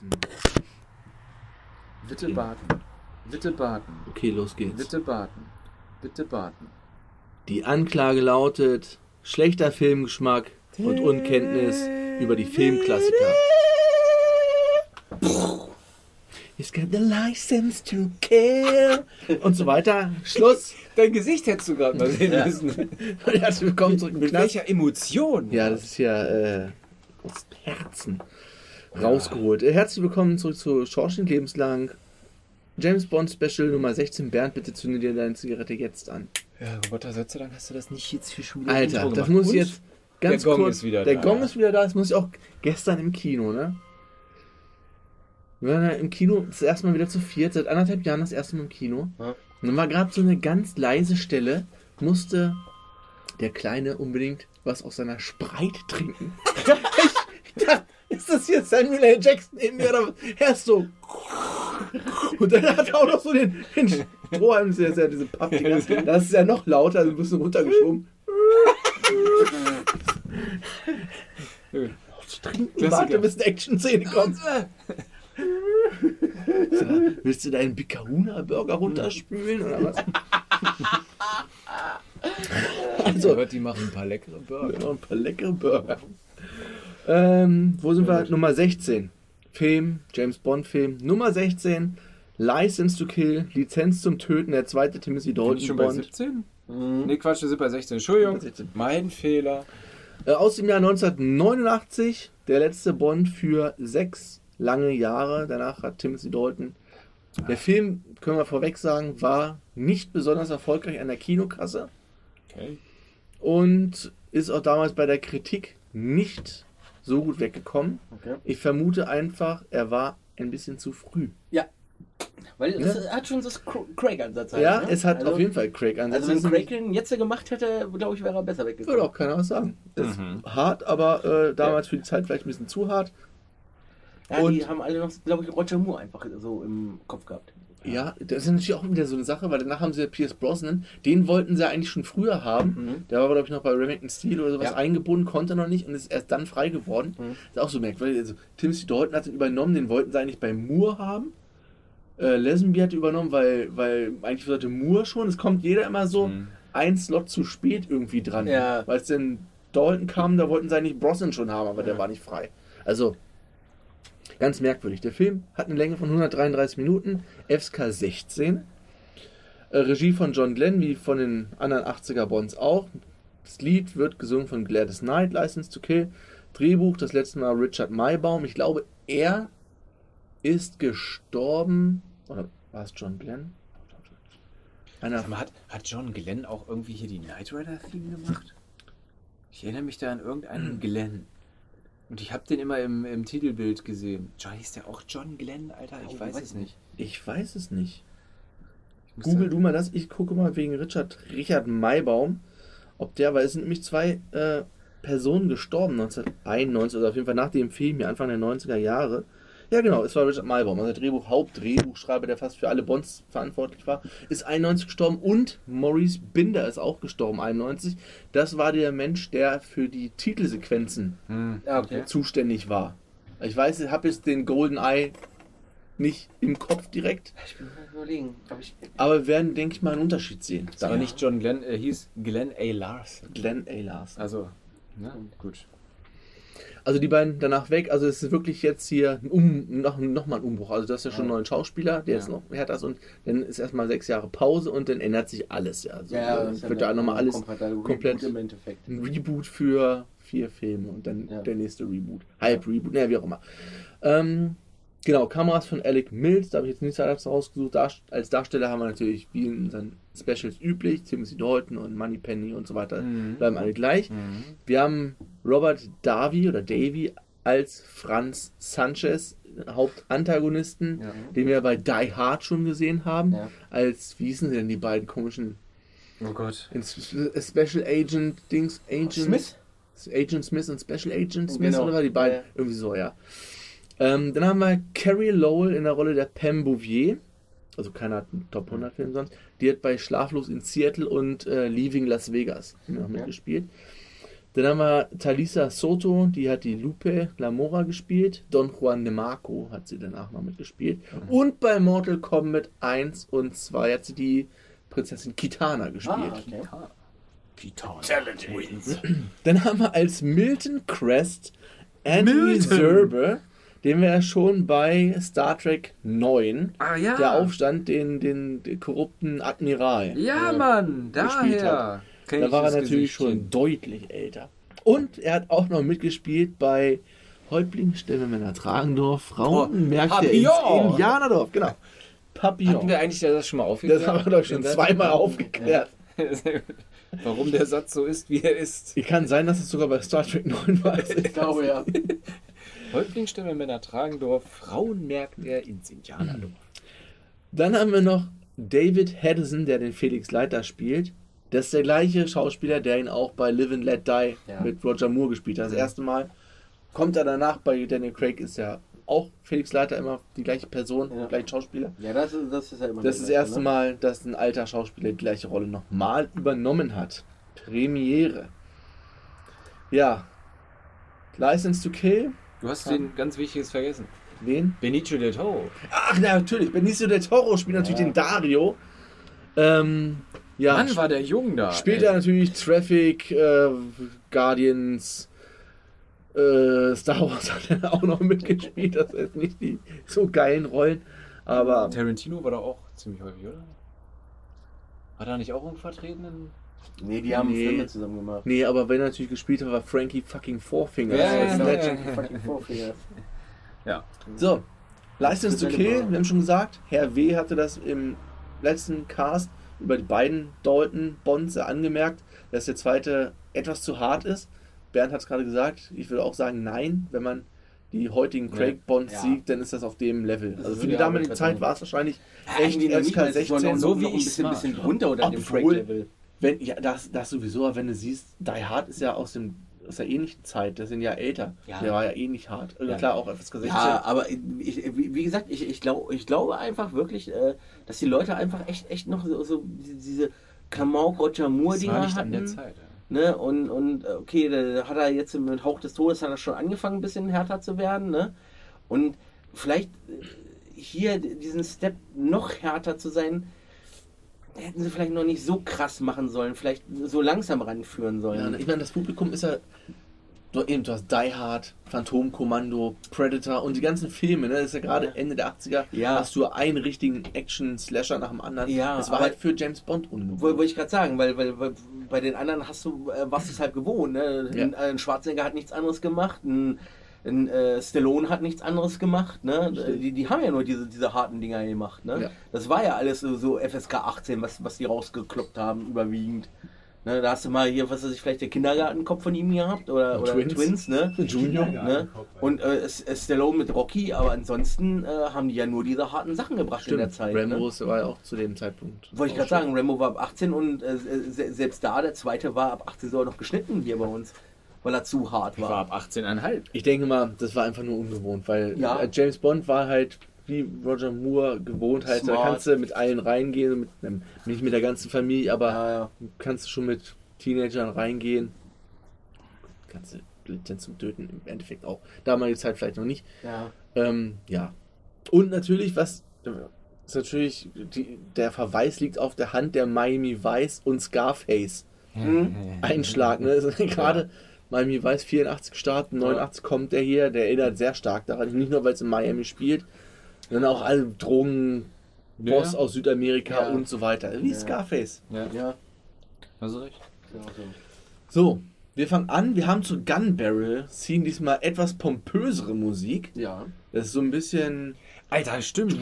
Baden. Bitte baden. Bitte baden. Okay, los geht's. Bitte baden. Bitte baden. Die Anklage lautet schlechter Filmgeschmack und Unkenntnis über die Filmklassiker. He's got the license to kill. Und so weiter. Schluss. Dein Gesicht hättest du gerade mal sehen müssen. Herzlich willkommen zurück im Mit welcher Emotion? Ja, das ist ja äh, aus Herzen rausgeholt. Äh, Herzlich willkommen zurück zu Schorsching lebenslang. James Bond Special Nummer 16. Bernd, bitte zünde dir deine Zigarette jetzt an. Ja, Roboter, Gott sei Dank hast du das nicht jetzt für wieder Alter, das muss ich Und? jetzt ganz Der Gong kurz. ist wieder der da. Gong ist wieder da. Das muss ich auch gestern im Kino, ne? Wir waren ja im Kino das erste Mal wieder zu viert, seit anderthalb Jahren das erste Mal im Kino. Ja. Und dann war gerade so eine ganz leise Stelle, musste der Kleine unbedingt was aus seiner Spreit trinken. ich dachte, ist das hier Samuel L. Jackson in mir oder was? Er ist so. Und dann hat er auch noch so den, den Strohhalm, das ist ja- ja diese Pappdinger. Das ist ja noch lauter, also ein bisschen runtergeschoben. Trinken, warte, bis eine Action-Szene kommt. So, willst du deinen Bikahuna-Burger runterspülen oder was? Also, hört, die machen ein paar leckere Burger. Noch ein paar leckere Burger. Ähm, wo sind wir? Nummer 16. Film, James Bond Film. Nummer 16. License to Kill, Lizenz zum Töten, der zweite Timothy Dalton ich schon bei Bond. 17? Nee, Quatsch, wir sind bei 16. Entschuldigung, 16. mein Fehler. Äh, aus dem Jahr 1989, der letzte Bond für sechs lange Jahre. Danach hat Timothy Dalton. Der Film, können wir vorweg sagen, war nicht besonders erfolgreich an der Kinokasse Okay. und ist auch damals bei der Kritik nicht so gut weggekommen. Okay. Ich vermute einfach, er war ein bisschen zu früh. Ja. Weil Ja. es hat schon das Cra- Craig-Ansatz. halt, ja, ne? es hat also, auf jeden Fall Craig an. Also wenn Craig den jetzt gemacht hätte, glaube ich, wäre er besser weggekommen. würde auch keiner was sagen. Ist Mhm. hart, aber äh, damals für die Zeit vielleicht ein bisschen zu hart. Ja, Und- die haben alle noch, glaube ich, Roger Moore einfach so im Kopf gehabt. Ja, das ist natürlich auch wieder so eine Sache, weil danach haben sie ja Pierce Brosnan, den wollten sie ja eigentlich schon früher haben. Mhm. Der war, glaube ich, noch bei Remington Steel oder sowas Ja. eingebunden, konnte noch nicht und ist erst dann frei geworden. Mhm. ist auch so merkwürdig. Also, Timothy Dalton hat ihn übernommen, den wollten sie eigentlich bei Moore haben. Äh, Lesenby hat übernommen, weil, weil eigentlich sollte Moore schon. Es kommt jeder immer so Mhm. ein Slot zu spät irgendwie dran. Ja. Weil es denn Dalton kam, da wollten sie eigentlich Brosnan schon haben, aber der war nicht frei. Also, ganz merkwürdig. Der Film hat eine Länge von 133 Minuten, FSK 16. Äh, Regie von John Glenn, wie von den anderen 80er Bonds auch. Das Lied wird gesungen von Gladys Knight, License to Kill. Drehbuch, das letzte Mal Richard Maybaum. Ich glaube, er ist gestorben. Oder war es John Glenn? Einer mal, hat, hat John Glenn auch irgendwie hier die Knight Rider-Theme gemacht? Ich erinnere mich da an irgendeinen Glenn. Und ich habe den immer im, im Titelbild gesehen. John, hieß der auch John Glenn, Alter? Ich Oh, weiß weiß es nicht. Ich weiß es nicht. Google da- du mal das. Ich gucke mal wegen Richard, Richard Maybaum, ob der, weil es sind nämlich zwei äh, Personen gestorben 1991 oder auf jeden Fall nach dem Film hier Anfang der 90er Jahre. Ja genau, es war Richard Maybaum, also der Drehbuch, Hauptdrehbuchschreiber, der fast für alle Bonds verantwortlich war, ist 91 gestorben und Maurice Binder ist auch gestorben 91. Das war der Mensch, der für die Titelsequenzen Hm. Ja, okay. zuständig war. Ich weiß, ich habe jetzt den Golden Eye nicht im Kopf direkt, Ich bin überlegen. Ich, aber wir werden, denke ich mal, einen Unterschied sehen. Das war nicht John Glenn, er hieß Glenn A. Larson. Glenn A. Larson. Also, na, gut. Also die beiden danach weg. Also es ist wirklich jetzt hier um, noch, noch mal ein Umbruch. Also das ist ja schon ein neuer Schauspieler, der Ja. jetzt noch härter ist und dann ist erstmal sechs Jahre Pause und dann ändert sich alles. Ja, also, ja, dann wird da nochmal alles komplett, im Endeffekt. ein Reboot für vier Filme und dann Ja. der nächste Reboot. Halb Reboot, naja, wie auch immer. Ähm, genau, Kameras von Alec Mills, da habe ich jetzt nichts anderes rausgesucht. Dar als Darsteller haben wir natürlich wie in unseren Specials üblich, Timothy Dalton und Moneypenny und so weiter, Mhm. bleiben alle gleich. Mhm. Wir haben Robert Davy oder Davy als Franz Sanchez, Hauptantagonisten, Ja. den wir bei Die Hard schon gesehen haben. Ja. Als, wie hießen sie denn die beiden komischen Oh Gott. in Special Agent Dings, Agent Smith? Agent Smith und Special Agent Smith Genau. oder war die beiden? Ja. Irgendwie so, ja. Ähm, dann haben wir Carrie Lowell in der Rolle der Pam Bouvier. Also keiner hat einen Top 100 Film sonst. Die hat bei Schlaflos in Seattle und äh, Leaving Las Vegas noch Ja. mitgespielt. Dann haben wir Talisa Soto, die hat die Lupe Lamora gespielt. Don Juan de Marco hat sie danach noch mitgespielt. Und bei Mortal Kombat 1 und 2 hat sie die Prinzessin Kitana gespielt. Ah, okay. Dann haben wir als Milton Crest Anthony Milton. Serbe, den wir ja schon bei Star Trek 9, Ah ja. der Aufstand, den, den, den korrupten Admiral. Ja, Mann, gespielt daher. Da war er natürlich schon deutlich älter. Und er hat auch noch mitgespielt bei Häuptling Stellmänner Tragendorf, Frauenmärkte ins Papillon. Indianerdorf, genau. Papillon. Hatten wir eigentlich das schon mal aufgeklärt? Das haben wir doch schon Den zweimal Satz? aufgeklärt. Warum der Satz so ist, wie er ist. Kann sein, dass es sogar bei Star Trek 9 war. Ich glaube ja. Häuptlingstämme Männer Tragendorf, Frauen merkt er ins Indianerdorf. Dann haben wir noch David Haddison, der den Felix Leiter spielt. Das ist der gleiche Schauspieler, der ihn auch bei Live and Let Die Ja. mit Roger Moore gespielt hat. Das erste Mal. Kommt er danach bei Daniel Craig, ist ja auch Felix Leiter immer die gleiche Person, Ja. gleiche Schauspieler. Ja, das ist, das ist ja immer Das ist das erste gleiche, Mal, dass ein alter Schauspieler die gleiche Rolle nochmal übernommen hat. Premiere. Ja. License to Kill. Du hast den ganz Wichtiges vergessen. Wen? Benicio del Toro. Ach, na, natürlich. Benicio del Toro spielt natürlich Ja. den Dario. Ähm, ja. Mann, war der jung da. Spielt er natürlich Traffic, äh, Guardians, äh, Star Wars hat er auch noch mitgespielt. Das sind nicht die so geilen Rollen. Aber Tarantino war da auch ziemlich häufig, oder? War da nicht auch irgendwo vertreten? Ne? Nee, die haben Nee. Filme zusammen gemacht. nee, aber wenn er natürlich gespielt hat, war Frankie fucking Fourfinger. Ja, Das ja, ist ja, nett. ja. Fucking Vorfinger. Ja. So, License to Das ist Kill, eine wir haben schon gesagt, Herr W. hatte das im letzten Cast über die beiden Dalton Bonds ja angemerkt, dass der zweite etwas zu hart ist. Bernd hat es gerade gesagt, ich würde auch sagen, nein, wenn man die heutigen Craig Bonds Ja. sieht, dann ist das auf dem Level. Das Also für die ja damalige Zeit war es wahrscheinlich Ja, echt eigentlich noch nicht, weil es ist noch- FSK 16. so wie noch ein ich bisschen, bisschen drunter unter dem Obwohl- Craig-Level. Wenn, ja, das, das sowieso, wenn du siehst, Die Hard ist ja aus, dem, aus der ähnlichen Zeit, das sind ja älter. Ja. Der war ja ähnlich hart. Also Ja. klar, auch FSK 16. Ja, aber ich, wie gesagt, ich, ich, glaub, ich glaube einfach wirklich, äh, dass die Leute einfach echt, echt noch so, so diese- Kamau Roger Moore Das Dinger war nicht hatten. an der Zeit. ja. Ne? Und, und okay, da hat er jetzt mit Hauch des Todes hat er schon angefangen, ein bisschen härter zu werden. Ne? Und vielleicht äh, hier diesen Step noch härter zu sein, hätten sie vielleicht noch nicht so krass machen sollen, vielleicht so langsam ranführen Ja, sollen. ich meine, das Publikum ist ja. Du, eben, du hast Die Hard, Phantomkommando, Predator und die ganzen Filme, ne? Das ist ja gerade Ja. Ende der 80er, Ja. hast du einen richtigen Action-Slasher nach dem anderen. Ja, das war halt für James Bond ungewohnt. Wollte ich gerade sagen, weil, weil, weil bei den anderen hast du, äh, was ist halt gewohnt. Ne? Ja. Ein, ein Schwarzenegger hat nichts anderes gemacht, ein, ein äh, Stallone hat nichts anderes gemacht. Ne? Stimmt. Die, die haben ja nur diese, diese harten Dinger gemacht. Ne? Ja. Das war ja alles so, FSK 18, was, was die rausgekloppt haben, überwiegend. Ne? Da hast du mal hier, was weiß ich, vielleicht der Kindergartenkopf von ihm gehabt oder, oder Twins. Twins. ne? Junior. Ne? Und äh, Stallone mit Rocky, aber ansonsten äh, haben die ja nur diese harten Sachen gebracht in der Zeit. ne? Rambo war ja auch zu dem Zeitpunkt. Wollte ich gerade sagen, Rambo war ab 18 und äh, se- selbst da, der zweite war ab 18 sogar noch geschnitten hier bei uns, weil er zu hart Ich war war. ab 18,5. Ich denke mal, das war einfach nur ungewohnt, weil Ja. äh, James Bond war halt wie Roger Moore gewohnt, halt, da Smart. kannst du mit allen reingehen, mit, ähm, nicht mit der ganzen Familie, aber Ja, ja. kannst du schon mit Teenagern reingehen. Kannst du Lizenz zum Töten im Endeffekt auch. Damalige Zeit vielleicht noch nicht. ja. Ähm, ja. Und natürlich, was ist natürlich, die, der Verweis liegt auf der Hand der Miami Vice und Scarface. Hm? Einschlag, ne? Gerade Miami Vice 84 gestartet, 89 kommt der hier, der erinnert sehr stark daran. Nicht nur, weil es in Miami spielt, sondern auch alle Drogen, Boss Ja. aus Südamerika Ja. und so weiter. Wie Ja. Scarface. Ja, Ja. hast du recht. genau so. So, wir fangen an. Wir haben zur Gun Barrel Scene diesmal etwas pompösere Musik. Ja. Das ist so ein bisschen Alter, stimmt.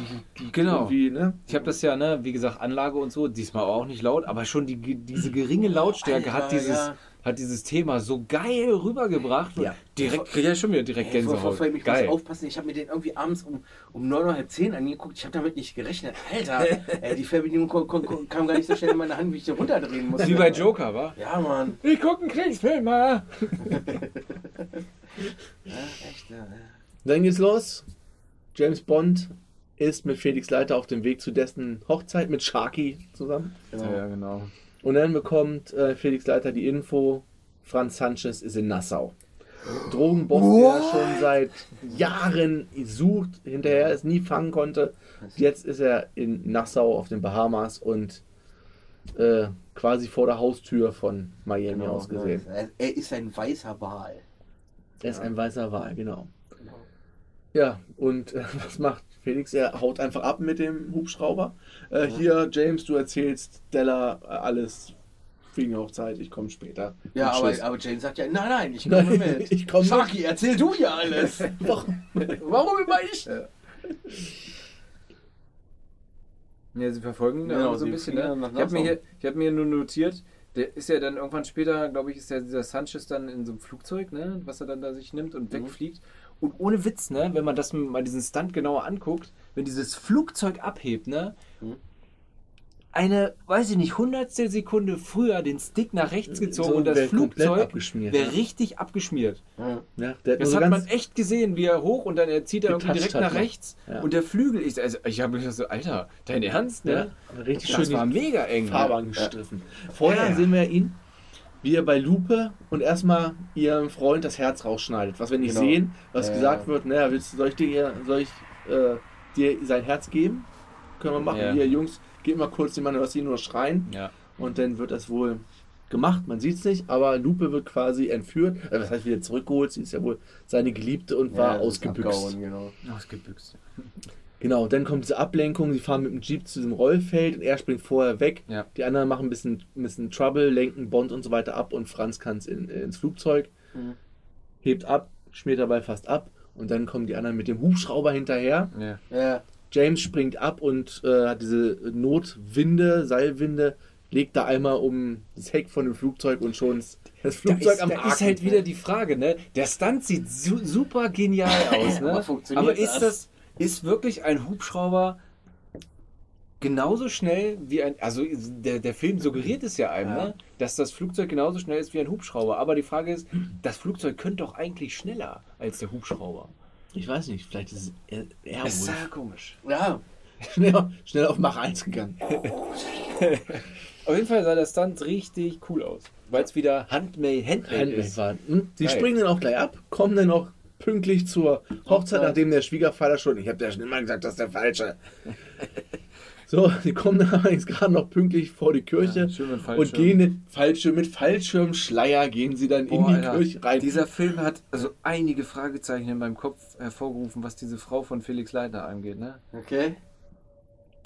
Genau. irgendwie, ne? Ich habe das ja, ne, wie gesagt, Anlage und so, diesmal auch nicht laut, aber schon die, diese geringe Lautstärke hat Alter, dieses, ja. Hat dieses Thema so geil rübergebracht. Ja. Direkt, krieg ich ja schon wieder direkt Ey, vor, vor, Gänsehaut. vor ich Geil. muss aufpassen, ich habe mir den irgendwie abends um, um 9 Uhr, halb 10 angeguckt. Ich habe damit nicht gerechnet. Alter, ey, die Fernbedienung kam gar nicht so schnell in meine Hand, wie ich den runterdrehen musste. Wie bei Joker, wa? Ja, Mann. Ich guck einen Kriegsfilm mal. Ja, echt, ja. Dann geht's los. James Bond ist mit Felix Leiter auf dem Weg zu dessen Hochzeit mit Sharky zusammen. Genau. Ja, genau. Und dann bekommt äh, Felix Leiter die Info Franz Sanchez ist in Nassau. Drogenboss, der er schon seit Jahren sucht, hinterher es nie fangen konnte. Jetzt ist er in Nassau auf den Bahamas und äh, quasi vor der Haustür von Miami Genau, aus gesehen. Er, er ist ein weißer Wal. Er ist ein weißer Wal, genau. Ja, und äh, was macht Felix? Er haut einfach ab mit dem Hubschrauber. Äh, Hier, James, du erzählst Stella äh, alles wegen Hochzeit, ich komme später. Ja, aber, aber Jane sagt ja, nein, nein, ich komme Nein, mit. ich komme mit. Sharky, erzähl du ja alles. Warum? Warum immer ich? Ja, sie verfolgen ihn Genau, so ein bisschen. Ne? Ich habe mir, hier- ich hab mir nur notiert, der ist ja dann irgendwann später, glaube ich, ist der, dieser Sanchez dann in so einem Flugzeug, ne, was er dann da sich nimmt und Mhm. wegfliegt. Und ohne Witz, ne, wenn man das mal diesen Stunt genauer anguckt, wenn dieses Flugzeug abhebt, ne, Mhm. eine, weiß ich nicht, hundertstel Sekunde früher den Stick nach rechts gezogen So und das Flugzeug wäre ja. richtig abgeschmiert. Ja. Ja, Das hat man echt gesehen, wie er hoch und dann er zieht er irgendwie direkt hat nach noch. rechts Ja. und der Flügel ist, also ich habe gedacht so, Alter, dein Ernst, ne? ja, richtig Das schön war mega eng. Ne? angestriffen. Vorher Ja, ja. sehen wir ihn, wie er bei Lupe und erstmal ihrem Freund das Herz rausschneidet. Was wir nicht Genau. sehen, was Ja, gesagt ja. wird, naja, willst, soll ich dir, soll ich, äh, dir sein Herz geben? Können wir machen. Ja. Hier, Jungs, geht mal kurz den Mann, was sie nur schreien. Ja. Und dann wird das wohl gemacht, man sieht es nicht, aber Lupe wird quasi entführt. Äh, was heißt wieder zurückgeholt? Sie ist ja wohl seine Geliebte und war Ja, ist ausgebüxt. abgehauen, Genau. Ausgebüxt. Genau, und dann kommt diese Ablenkung, sie fahren mit dem Jeep zu diesem Rollfeld und er springt vorher weg. Ja. Die anderen machen ein bisschen, ein bisschen Trouble, lenken Bond und so weiter ab und Franz kann in, ins Flugzeug, Mhm. hebt ab, schmiert dabei fast ab und dann kommen die anderen mit dem Hubschrauber hinterher. Ja. Ja. James springt ab und äh, hat diese Notwinde, Seilwinde, legt da einmal um das Heck von dem Flugzeug und schon ist das Da Flugzeug ist, am da Haken. ist halt wieder die Frage, ne? Der Stunt sieht su super genial aus, ne? Aber funktioniert Aber ist das? Ist wirklich ein Hubschrauber genauso schnell wie ein, also der, der Film suggeriert es ja einem, Ja. ne? Dass das Flugzeug genauso schnell ist wie ein Hubschrauber. Aber die Frage ist, das Flugzeug könnte doch eigentlich schneller als der Hubschrauber. Ich weiß nicht, vielleicht ist es er, er Das ist ja komisch. Ja. schnell, schnell auf Mach 1 gegangen. Auf jeden Fall sah der Stunt richtig cool aus. Weil es wieder handmade, handmade Handmade ist. war. Und die Geil. springen dann auch gleich ab, kommen dann auch pünktlich zur Hochzeit, nachdem der Schwiegervater schon, ich habe ja schon immer gesagt, das ist der Falsche. So, die kommen dann allerdings gerade noch pünktlich vor die Kirche Ja, schön mit und gehen mit, Fallschirm, mit Fallschirmschleier gehen sie dann in Boah, die Alter, Kirche rein. Dieser Film hat also einige Fragezeichen in meinem Kopf hervorgerufen, was diese Frau von Felix Leitner angeht. Ne? Okay.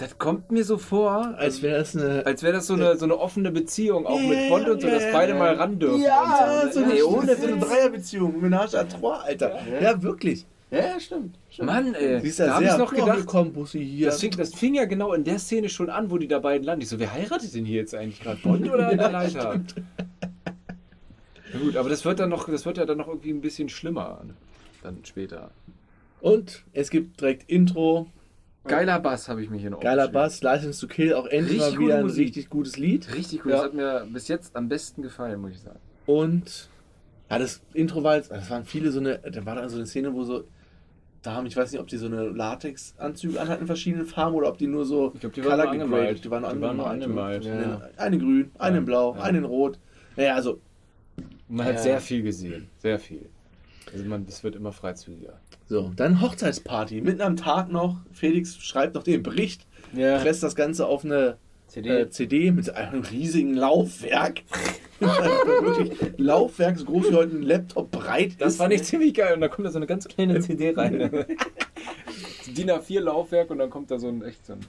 Das kommt mir so vor, als wäre es eine. als wäre das so eine, so eine offene Beziehung, auch mit Ja, Bond und so, dass ja, beide ja. mal ran dürfen. ja, und so so, eine, ne? Ohne so eine. Dreierbeziehung. Menage à trois, Alter. Ja, Ja. wirklich. Ja, ja, stimmt. stimmt. Mann, ey, Sie ist da ja habe ich noch gedacht, gekommen, Bussi hier. das fing, das fing ja genau in der Szene schon an, wo die da beiden landen. Ich so, wer heiratet denn hier jetzt eigentlich gerade? Bond oder Ja, der Leiter? Na gut, aber das wird dann noch, das wird ja dann noch irgendwie ein bisschen schlimmer dann später. Und es gibt direkt Intro, Geiler Bass habe ich mir hier noch geiler. Bass, License to Kill, auch endlich Richtig mal wieder ein Musik. richtig gutes Lied. Richtig cool, Ja. das hat mir bis jetzt am besten gefallen, muss ich sagen. Und ja, das Intro war jetzt, das waren viele so eine, da war da so eine Szene, wo so Damen, ich weiß nicht, ob die so eine Latexanzüge anhatten in verschiedenen Farben oder ob die nur so Ich glaub, die waren gegradet. angemalt. Die waren, Die waren angemalt. Ja. Eine grün, eine in blau, Ja. eine in rot. Naja, also, man Ja. hat sehr viel gesehen, sehr viel. Also man, das wird immer freizügiger. so. Dann Hochzeitsparty. Mitten am Tag noch. Felix schreibt noch den Bericht, Ja. presst das Ganze auf eine CD. äh, CD mit einem riesigen Laufwerk. Wirklich Laufwerk so groß wie heute ein Laptop breit Das ist. fand ich ziemlich geil. Und da kommt da so eine ganz kleine CD rein. DIN A4 Laufwerk und dann kommt da so ein echt so ein.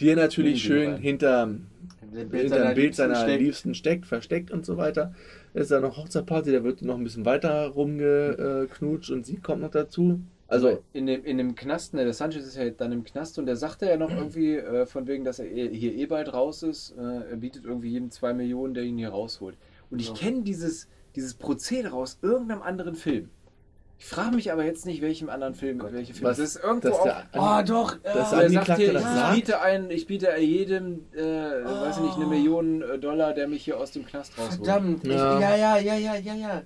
Die er natürlich schön rein. hinter Bild dem Bild seiner Liebsten Liebsten steckt, versteckt und so weiter. Es ist da noch Hochzeitparty, da wird noch ein bisschen weiter rumgeknutscht und sie kommt noch dazu. Also, in dem, in dem Knast, ne, der Sanchez ist ja dann im Knast und der sagte ja noch irgendwie, äh, von wegen, dass er eh- hier eh bald raus ist, äh, er bietet irgendwie jedem zwei Millionen, der ihn hier rausholt. Und ich Ja. kenne dieses, dieses Prozedere aus irgendeinem anderen Film. Ich frage mich aber jetzt nicht, welchem anderen Film, welche Film. was, das ist irgendwo auch. der, Oh, doch. Das er sagt hier, das ich sagt? biete, ein, ich biete jedem, äh, weiß ich nicht, eine Million äh, Dollar, der mich hier aus dem Knast rausholt. Verdammt. Ja. Ich, ja, ja, ja, ja, ja, ja.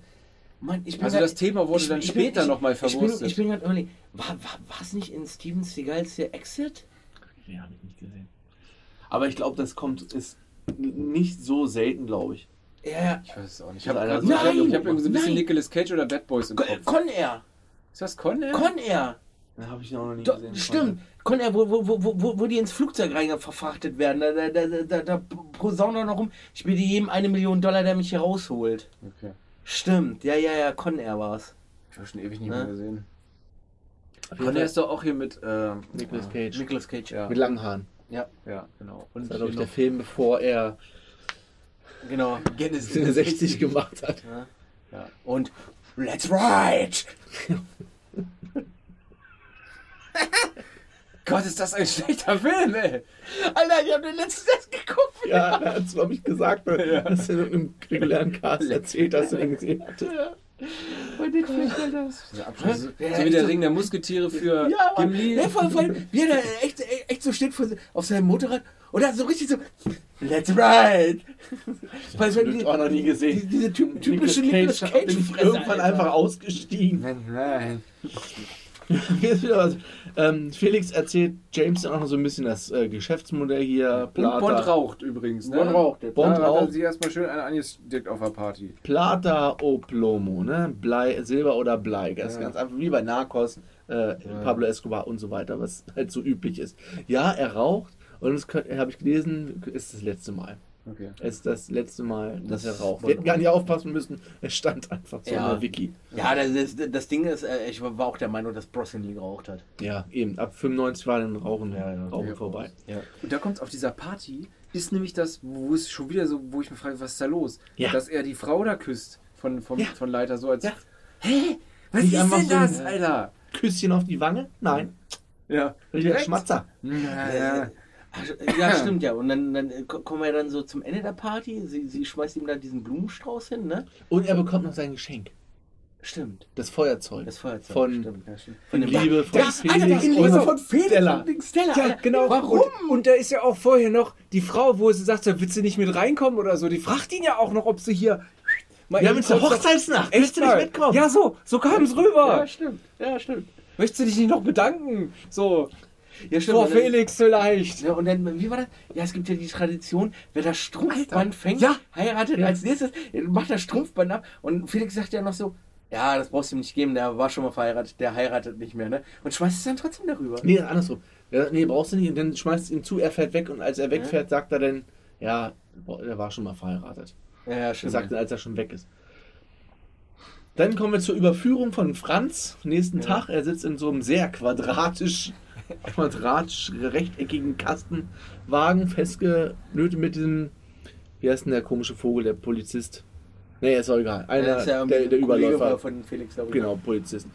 Mann, ich bin Also grad- das Thema wurde ich- dann ich bin- später nochmal Ich bin, verwurstet. ich bin gerade überlegen, war, war, war es nicht in Steven Seagals der Exit? Nee, hab ich nicht gesehen. Aber ich glaube, das kommt, ist nicht so selten, glaube ich. Ja, Ich weiß es auch nicht. Ich habe ist so, einer- ich hab, Nein! ich hab irgendwie so ein bisschen Nein! Nicolas Cage oder Bad Boys im Con, Kopf. Con Air. Ist das Con Air? Con Air. Da habe ich noch nie Doch, gesehen. stimmt. Con Air, wo, wo, wo, wo, wo die ins Flugzeug rein verfrachtet werden. Da, da, da, da, da posaunen wir noch rum. Ich biete jedem eine Million Dollar, der mich hier rausholt. Okay. Stimmt. Ja, ja, ja. Con Air war's. Ich habe schon ewig nicht Ne? mehr gesehen. Con Air ist doch auch hier mit ähm, Nicolas Cage. Nicolas Cage. Ja. Mit langen Haaren. Ja, Ja, genau. Und Das war, glaube ich, der Film, bevor er genau. Genesis 60 gemacht hat. Ja. Ja. Und Let's Ride! Gott, ist das ein schlechter Film, ey. Alter, ich hab den letzten Test geguckt. Ja, er hat es, glaube ich, gesagt, Ja. dass er in einem regulären Cast erzählt, dass er den gesehen hatte. Bei Netflix, Alter. Dieser Abschluss. So Ja, wie der Ring der Musketiere für Ja. Gimli. Nee, vor, vor allem, wie er da echt, echt so steht vor, auf seinem Motorrad und dann so richtig so, let's ride! Weil so Glück auch noch nie gesehen. die- Diese typ, typische Nicolas Cage-Fresse. irgendwann einfach ausgestiegen. Nein, nein. Hier ist wieder was. Ähm, Felix erzählt James dann auch noch so ein bisschen das äh, Geschäftsmodell hier. Und Bond Plata, raucht übrigens, ne? Bond raucht jetzt. Bond da hat raucht. sich erstmal schön eine angesteckt auf der Party. Plata o Plomo, ne? Blei, Silber oder Blei. Das ist Ja. ganz einfach wie bei Narcos, äh, Pablo Escobar und so weiter, was halt so üblich ist. Ja, er raucht und das habe ich gelesen, ist das letzte Mal. Okay. Es ist das letzte Mal, dass Das- er raucht. Wir hätten gar nicht aufpassen müssen, es stand einfach so Ja. in der Wiki. Ja, das, das, das Ding ist, äh, ich war auch der Meinung, dass Brosnan geraucht hat. Ja, eben. Ab 95 war dann Rauchen, Ja, ja. Rauchen Ja. vorbei. Ja. Und da kommt auf dieser Party, ist nämlich das, wo es schon wieder so, wo ich mich frage, was ist da los? Ja. Dass er die Frau da küsst von, vom, Ja. von Leiter so als. Ja. Hä? Was ist denn so ein- das, Alter? Küsschen auf die Wange? Nein. Ja. Schmatzer. Ja, ja. Ach, Ja, stimmt ja. Und dann, dann äh, ko- kommen wir dann so zum Ende der Party. Sie, sie schmeißt ihm da diesen Blumenstrauß hin, ne? Und er bekommt noch sein Geschenk. Stimmt. Das Feuerzeug. Das Feuerzeug. Von stimmt. Ja, stimmt. in Liebe von Ja, Alter, Felix in Liebe von Felix Stella. Ja, Alter. genau. Warum? Und, und da ist ja auch vorher noch die Frau, wo sie sagt, willst du nicht mit reinkommen oder so. Die fragt ihn ja auch noch, ob sie hier. Mal jetzt eine kurz- Hochzeitsnacht. Willst du nicht mitkommen? Ja, so, so kam es rüber. Ja, stimmt. Ja, stimmt. Möchtest du dich nicht noch bedanken? So, Ja, stimmt. vor Felix vielleicht. Ja, und dann, wie war das? Ja, es gibt ja die Tradition, wer das Strumpfband Alter. fängt, Ja. heiratet als nächstes, macht das Strumpfband ab. Und Felix sagt ja noch so, ja, das brauchst du ihm nicht geben, der war schon mal verheiratet, der heiratet nicht mehr, ne? Und schmeißt es dann trotzdem darüber. Nee, andersrum. Ja, nee, brauchst du nicht. Und dann schmeißt du ihn zu, er fährt weg und als er wegfährt, sagt er dann, ja, er war schon mal verheiratet. Ja, ja, Er stimmt. sagt er, als er schon weg ist. Dann kommen wir zur Überführung von Franz. Nächsten Tag, er sitzt in so einem sehr quadratisch, quadratisch rechteckigen Kastenwagen festgelötet mit diesem, wie heißt denn der komische Vogel, der Polizist? Nee, ist auch egal. Einer, Das ist ja der, der Überläufer. von Felix, glaube ich. Genau, Polizist.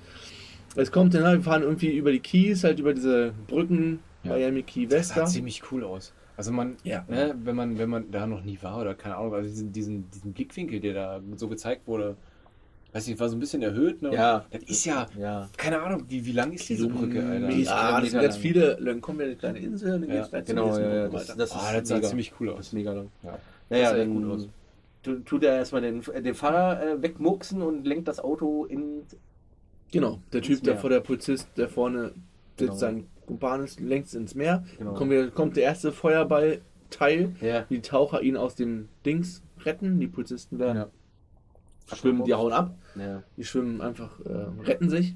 Es kommt dann, wir fahren irgendwie über die Keys, halt über diese Brücken, Ja. Miami Key Das West. sah da. ziemlich cool aus. Also man, Ja. ne, wenn man, wenn man da noch nie war oder keine Ahnung, also diesen, diesen, diesen Blickwinkel, der da so gezeigt wurde, weiß nicht, war so ein bisschen erhöht, ne? Ja. Das ist ja, Ja. keine Ahnung, wie, wie lang ist diese Brücke, Alter? Ja, das sind ganz viele, dann kommen wir in eine kleine Insel, dann Ja, geht's zum Genau, ja, ja. Das, das, Ah, das sah mega. ziemlich cool Das aus. ist mega lang. Ja. Naja, Das sah gut aus. tu- tut er erstmal den, den Fahrer äh, wegmurksen und lenkt das Auto in. Genau, der Typ, der vor der Polizist, der vorne Genau. sitzt, sein Kumpan ist längst ins Meer. Genau. Wir, kommt der erste Feuerball-Teil. Ja. Die Taucher ihn aus dem Dings retten. Die Polizisten da Ja. Schwimmen, die hauen ab. ja. Die schwimmen einfach, äh, retten sich.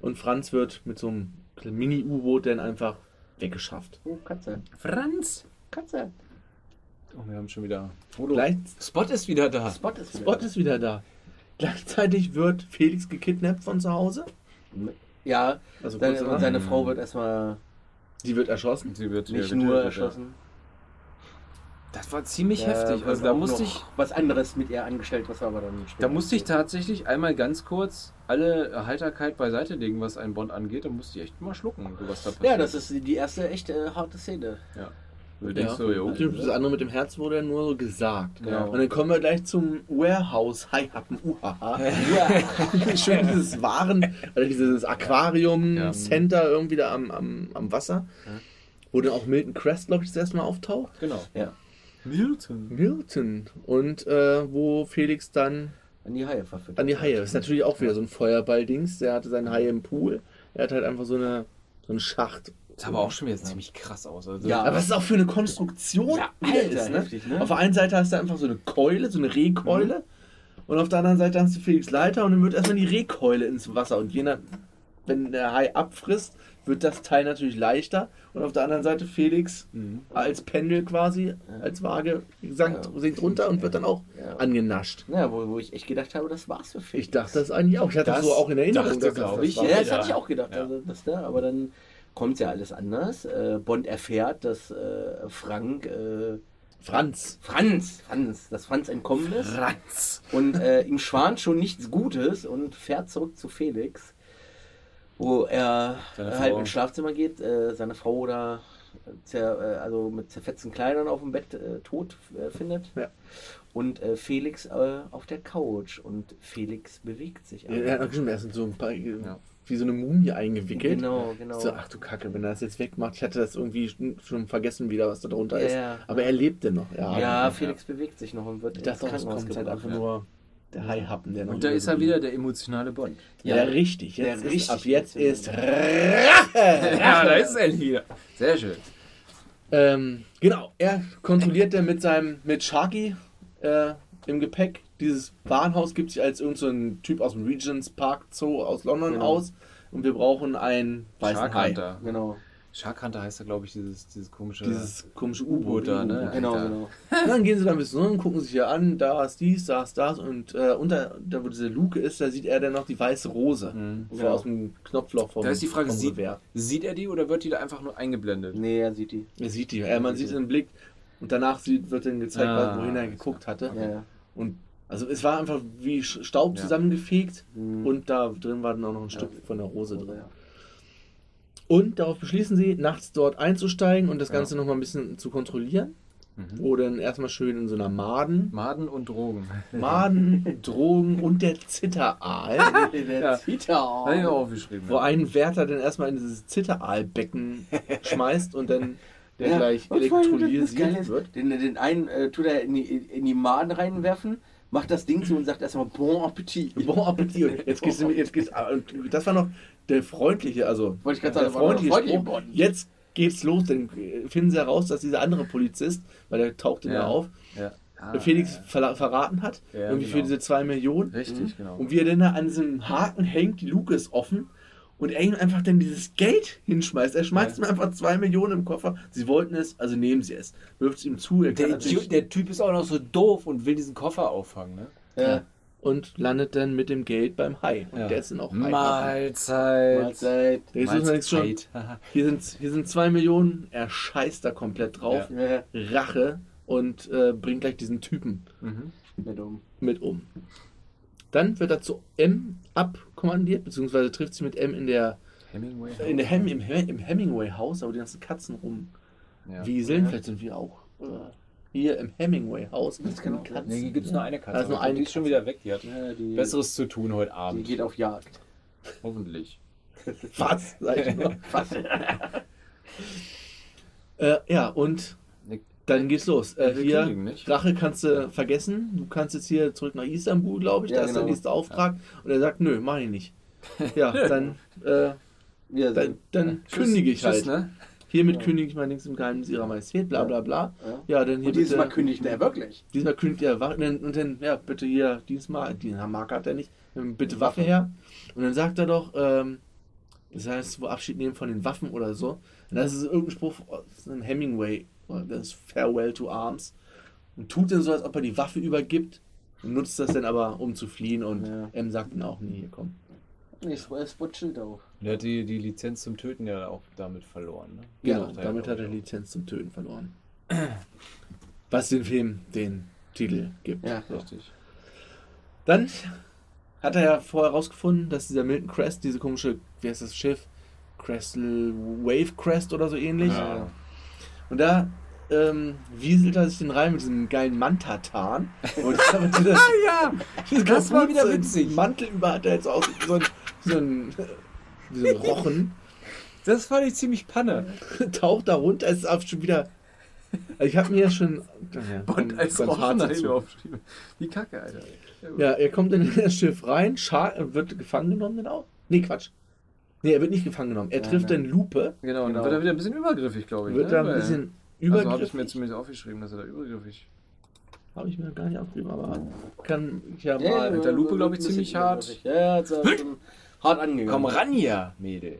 Und Franz wird mit so einem Mini-U-Boot dann einfach weggeschafft. Oh, Katze. Franz! Katze. Oh, wir haben schon wieder. Gleich, Spot ist wieder da. Spot ist Spot ist wieder da. Gleichzeitig wird Felix gekidnappt von zu Hause. Ja, Also seine, und seine Frau wird erstmal Die wird erschossen. Sie wird nicht nur erschossen. Das war ziemlich Ja, heftig. wird Also da musste ich, was anderes mit ihr angestellt, was aber dann da musste ich tatsächlich einmal ganz kurz alle Heiterkeit beiseite legen, was einen Bond angeht. Da musste ich echt mal schlucken, was da passiert. Ja, das ist die erste echt äh, harte Szene. Ja. Du denkst so, jo. Natürlich, das andere mit dem Herz wurde ja nur so gesagt. Genau. Und dann kommen wir gleich zum Warehouse Haihappen Uhaha. Schön dieses Waren, oder dieses Aquarium Ja. Center irgendwie da am, am, am Wasser. Wo dann auch Milton Crest, glaube ich, das erste Mal auftaucht. Genau. Ja. Milton. Milton. Und äh, wo Felix dann An die Haie verfüttert. an die Haie. Das ist natürlich auch wieder so ein Feuerball-Dings. Der hatte seinen Hai im Pool. Er hat halt einfach so, eine, so einen Schacht Sah aber auch schon wieder ziemlich krass aus. Also, Ja. Aber was ist auch für eine Konstruktion Ja, Alter, ist, ne? heftig, ne? Auf der einen Seite hast du einfach so eine Keule, so eine Rehkeule. Und auf der anderen Seite hast du Felix Leiter und dann wird erstmal die Rehkeule ins Wasser. Und je nach, wenn der Hai abfrisst, wird das Teil natürlich leichter. Und auf der anderen Seite Felix Mhm. als Pendel quasi, als Waage, sankt, Ja. sinkt runter und wird dann auch Ja. angenascht. Ja, wo, wo ich echt gedacht habe, das war's für Felix. Ich dachte das eigentlich auch. Ich hatte das Das so auch in Erinnerung. dachte, dass das glaub das ich, war. Ja, das hatte ich auch gedacht. Ja. Also das, ne, aber dann kommt ja alles anders. Äh, Bond erfährt, dass äh, Frank, äh, Franz. Franz, Franz, dass Franz entkommen ist. Franz. Und äh, ihm schwant schon nichts Gutes und fährt zurück zu Felix, wo er halt ins Schlafzimmer geht, äh, seine Frau da äh, zer, äh, also mit zerfetzten Kleidern auf dem Bett äh, tot äh, findet. Ja. Und äh, Felix äh, auf der Couch und Felix bewegt sich. Ja, er hat einfach. noch geschrieben, er ist so ein paar, Ja. wie so eine Mumie eingewickelt. Genau, genau. So, ach du Kacke, wenn er das jetzt wegmacht, ich hatte das irgendwie schon- vergessen wieder, was da drunter Ja, ist. ja. Aber er lebte noch. Ja, ja, Felix bewegt sich noch und wird Ich dachte, auch, es kommt halt einfach nur der Haihappen, der noch. Und da ist er wieder der emotionale Bond. Ja, Ja, richtig. der Jetzt ist, richtig ab jetzt ist emotionale. Ja, da ist er wieder. Sehr schön. Ähm, genau, er kontrolliert dann mit seinem, mit Sharky äh, im Gepäck. Dieses Warenhaus gibt sich als irgendein so ein Typ aus dem Regents Park Zoo aus London Genau. aus. Und wir brauchen einen weißen Shark Hai. Hunter. Genau, Shark Hunter heißt da, glaube ich, dieses, dieses komische. Dieses komische U-Boot da, ne? Genau, Alter. genau. Und dann gehen sie da ein bisschen rum, gucken sich hier an, da ist dies, da ist das und äh, unter, da wo diese Luke ist, da sieht er dann noch die weiße Rose. Mhm. Ja. aus dem Knopfloch vom, Da ist die Frage, sieht, sieht er die oder wird die da einfach nur eingeblendet? Nee, er sieht die. Er sieht die, ja, man sieht den Blick und danach sieht, wird dann gezeigt, Ah, wohin er geguckt hatte. Ja, ja. Und also es war einfach wie Staub Ja. zusammengefegt Mhm. und da drin war dann auch noch ein Ja. Stück von der Rose drin. Ja. Und darauf beschließen sie, nachts dort einzusteigen und das Ja. Ganze noch mal ein bisschen zu kontrollieren. Mhm. Wo dann erstmal schön in so einer Maden, Maden und Drogen. Maden, Drogen und der Zitteraal. Der Ja. Zitter. Habe ich mir aufgeschrieben. wo ja. ein Wärter dann erstmal in dieses Zitteraalbecken schmeißt und dann der Ja, gleich elektrolysiert wird. Den, den einen äh, tut er in die, in die Maden reinwerfen, macht das Ding zu und sagt erstmal Bon Appetit. Bon Appetit. Und Jetzt geht's, jetzt geht's, und das war noch der freundliche, also Wollte ich gerade der sagen, freundliche freundlich Spruch. Jetzt geht's los, dann finden sie heraus, dass dieser andere Polizist, weil der tauchte Ja. ja auf, Ja. Ah, der Felix verla- verraten hat, Ja, irgendwie für genau. diese zwei Millionen. Richtig, genau. Und wie er dann da an diesem Haken hängt, die Luke ist offen und er ihm einfach dann dieses Geld hinschmeißt. Er schmeißt Ja. ihm einfach zwei Millionen im Koffer. Sie wollten es, also nehmen sie es. Wirft es ihm zu, er Der, der Typ ist auch noch so doof und will diesen Koffer auffangen, ne? Ja. und landet dann mit dem Geld beim Hai. Und Ja. der ist dann auch Hai. Mahlzeit. Mahlzeit. Der ist uns jetzt schon, Mahlzeit. hier, sind, hier sind zwei Millionen, er scheißt da komplett drauf. Ja. Rache und äh, bringt gleich diesen Typen Mhm. Nicht um. mit um. Dann wird er zu M abkommandiert, beziehungsweise trifft sich mit M in der, Hemingway. in der Hem, im, Hem- im Hemingway-Haus, aber die ganzen Katzen Ja. rumwieseln. Ja. Vielleicht sind wir auch äh, hier im Hemingway-Haus. Das kann auch- Katzen. Nee, hier gibt es nur eine Katze. ist nur eine die ist schon wieder weg. Die hat Ja, die, Besseres zu tun heute die Abend. geht auf Jagd. Hoffentlich. Was? Sag ich nur. Was? äh, ja, und dann geht's los. Äh, hier, kündigen, nicht? Rache kannst du vergessen. Du kannst jetzt hier zurück nach Istanbul, glaube ich. Ja, da ist der genau. nächste Auftrag. Und er sagt, nö, mach ich nicht. Ja, dann, äh, Ja, dann, dann kündige ich Tschüss, halt. ne? Hiermit Ja. kündige ich mein Links im Geheimnis ihrer Majestät, bla bla bla. Ja. Ja, dann hier Und dieses bitte, Mal kündigt er wirklich. diesmal kündigt er Waffe. Und dann, ja, bitte hier, diesmal, die Marke hat er nicht, bitte Waffe her. Und dann sagt er doch, ähm, das heißt, wo Abschied nehmen von den Waffen oder so. Und das ist irgendein Spruch, das ist ein Hemingway, das ist Farewell to Arms. Und tut dann so, als ob er die Waffe übergibt. Und nutzt das dann aber, um zu fliehen. Und Ja. M sagt dann auch, nee, hier komm. Nee, es wird Schild auf. Der hat die, die Lizenz zum Töten ja auch damit verloren. Ne? Genau, er damit hat er die Lizenz zum Töten verloren. Was den Film den Titel gibt. Ja. auch. Richtig. Dann hat er ja vorher herausgefunden, dass dieser Milton Crest, diese komische, wie heißt das Schiff? Crystal Wave Crest oder so ähnlich. Ja. Und da ähm, wieselt er sich den rein mit diesem geilen Mantatan. Und damit das, ja! diese Das war wieder witzig. Mantel über hat er jetzt aus wie so ein, so ein, so ein Rochen. Das fand ich ziemlich panne. Taucht da runter, ist auch schon wieder. Also ich habe mir ja schon. Ja, Und als Rochen aufgeschrieben. Wie kacke, Alter. Ja, er kommt in das Schiff rein, Char wird gefangen genommen dann auch. Nee, Quatsch. Nee, er wird nicht gefangen genommen. Er Ja, trifft nein. dann Lupe, Genau, und Genau. dann wird er wieder ein bisschen übergriffig, glaube ich. wird ne? da ein bisschen Also habe ich übergriffig. mir zumindest aufgeschrieben, dass er da übergriffig. Habe ich mir gar nicht aufgeschrieben, aber kann ich ja Ja, mal. mit der Lupe, glaub ich, ziemlich hart. übergriffig. Ja, ja, hat er schon hart angegangen. Komm ran hier, Mädel.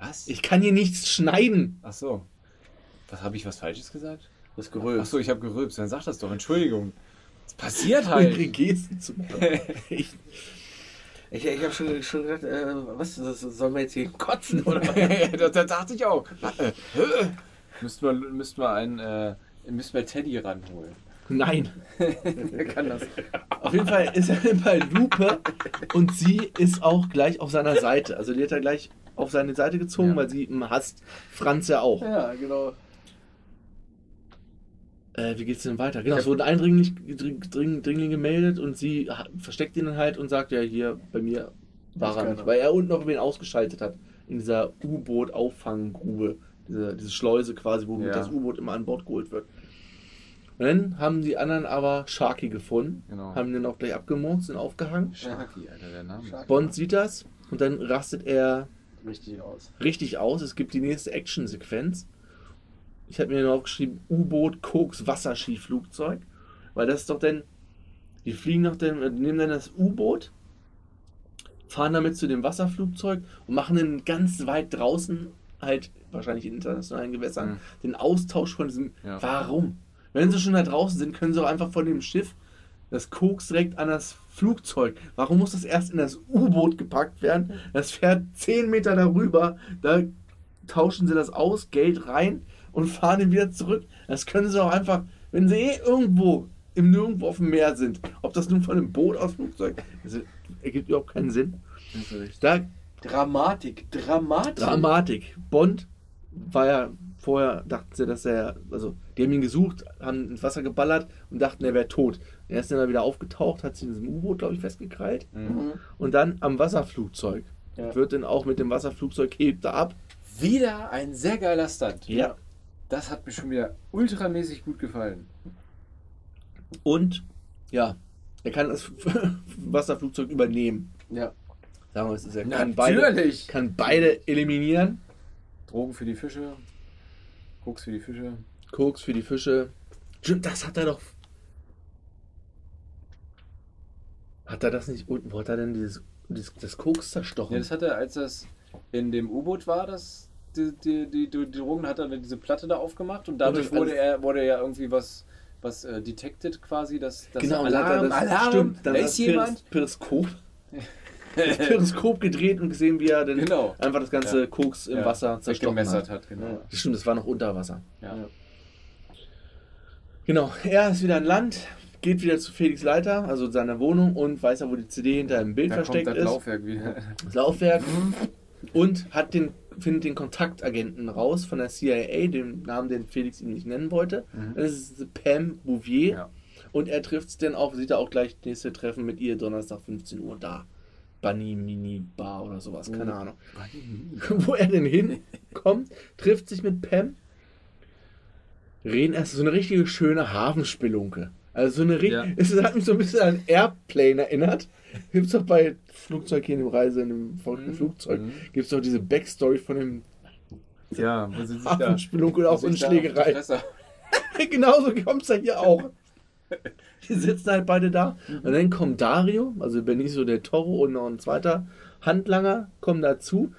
Was? Ich kann hier nichts schneiden. Ach so. Was habe ich was Falsches gesagt? Das Ach Geröst. so, ich habe gerülpst. Dann sag das doch. Entschuldigung. Es passiert halt. Gesten zu machen. Ich, Ich, ich habe schon, schon gedacht, äh, was, das, sollen wir jetzt hier kotzen oder was? da, da dachte ich auch. Äh, Müssten wir, müssten wir einen, äh, müssten wir Teddy ranholen. nein. Wer kann das? Auf jeden Fall ist er bei Lupe und sie ist auch gleich auf seiner Seite. Also die hat er gleich auf seine Seite gezogen, Ja. weil sie hasst. Franz ja auch. Ja, genau. Äh, wie geht's denn weiter? Genau, es wurde ein Eindringling, Dring, Dring, Dringling gemeldet und sie versteckt ihn dann halt und sagt, ja, hier bei mir war er nicht. Weil er unten noch wen ausgeschaltet hat. In dieser U-Boot-Auffanggrube. Diese, diese Schleuse quasi, wo Ja. das U-Boot immer an Bord geholt wird. Und dann haben die anderen aber Sharky gefunden, Genau. haben den auch gleich abgemurkt, sind aufgehangen. Sharky, Alter, der Name. Sharky. Bond sieht das und dann rastet er Richtig aus. richtig aus. Es gibt die nächste Action-Sequenz. Ich habe mir noch aufgeschrieben, U-Boot, Koks, Wasserskiflugzeug. Weil das ist doch dann, die fliegen noch dann, äh, nehmen dann das U-Boot, fahren damit zu dem Wasserflugzeug und machen dann ganz weit draußen, halt wahrscheinlich in internationalen Gewässern, Mhm. den Austausch von diesem, Ja. warum? Wenn sie schon da draußen sind, können sie auch einfach von dem Schiff das Koks direkt an das Flugzeug. Warum muss das erst in das U-Boot gepackt werden? Das fährt 10 Meter darüber, da tauschen sie das aus, Geld rein und fahren ihn wieder zurück. Das können sie auch einfach, wenn sie eh irgendwo im Nirgendwo auf dem Meer sind, ob das nun von einem Boot aus Flugzeug, das ergibt überhaupt keinen Sinn. Da Dramatik. Dramatik. Dramatik. Bond war ja vorher, dachten sie, dass er, also die haben ihn gesucht, haben ins Wasser geballert und dachten, er wäre tot. Er ist dann da wieder aufgetaucht, hat sich in diesem U-Boot, glaube ich, festgekrallt. Mhm. Und dann am Wasserflugzeug. Ja. Wird dann auch mit dem Wasserflugzeug hebt er ab. Wieder ein sehr geiler Stunt. Ja. Das hat mir schon wieder ultramäßig gut gefallen. Und ja, er kann das Wasserflugzeug übernehmen. Ja. Sagen wir es, ist er kann beide, kann beide eliminieren. Drogen für die Fische. Koks für die Fische. Koks für die Fische. Stimmt, das hat er doch. Hat er das nicht unten? Wo hat er denn dieses, dieses das Koks zerstochen? Ja, das hat er, als das in dem U-Boot war, das, die, die, die, die Drogen, hat er dann diese Platte da aufgemacht und dadurch Und wurde er, wurde ja irgendwie was, was äh, detected quasi, dass, dass genau, Alarm, das, Alarm, stimmt, da ist jemand. das Periskop, das Periskop gedreht und gesehen, wie er dann Genau. einfach das ganze Ja. Koks im Ja, Wasser zerstochen hat. hat. Genau. Das stimmt, das war noch unter Wasser. Ja. Genau, er ist wieder an Land, geht wieder zu Felix Leiter, also seiner Wohnung und weiß ja, wo die CD hinter einem Bild Da kommt versteckt das ist. Laufwerk wieder. das Laufwerk und hat den, findet den Kontaktagenten raus von der CIA, den Namen, den Felix ihm nicht nennen wollte. Mhm. Das ist Pam Bouvier. Ja. Und er trifft es dann auch, sieht er auch gleich das nächste Treffen mit ihr Donnerstag 15 Uhr da. Bunny Mini Bar oder sowas, keine Mhm. Ahnung. Wo er denn hinkommt, trifft sich mit Pam, reden erst so eine richtige schöne Hafenspelunke. Also so eine ri- Ja. es hat mich so ein bisschen an Airplane erinnert. Gibt es doch bei Flugzeug hier in dem Reise, in dem verrückten Mhm. Flugzeug, Mhm. gibt es doch diese Backstory von dem Ja, wo sie sich da. Hafenspelunke oder auch so eine Schlägerei. Genauso kommt es ja hier auch. Die sitzen halt beide da. Und dann kommt Dario, also Benicio del Toro und noch ein zweiter Handlanger kommen dazu.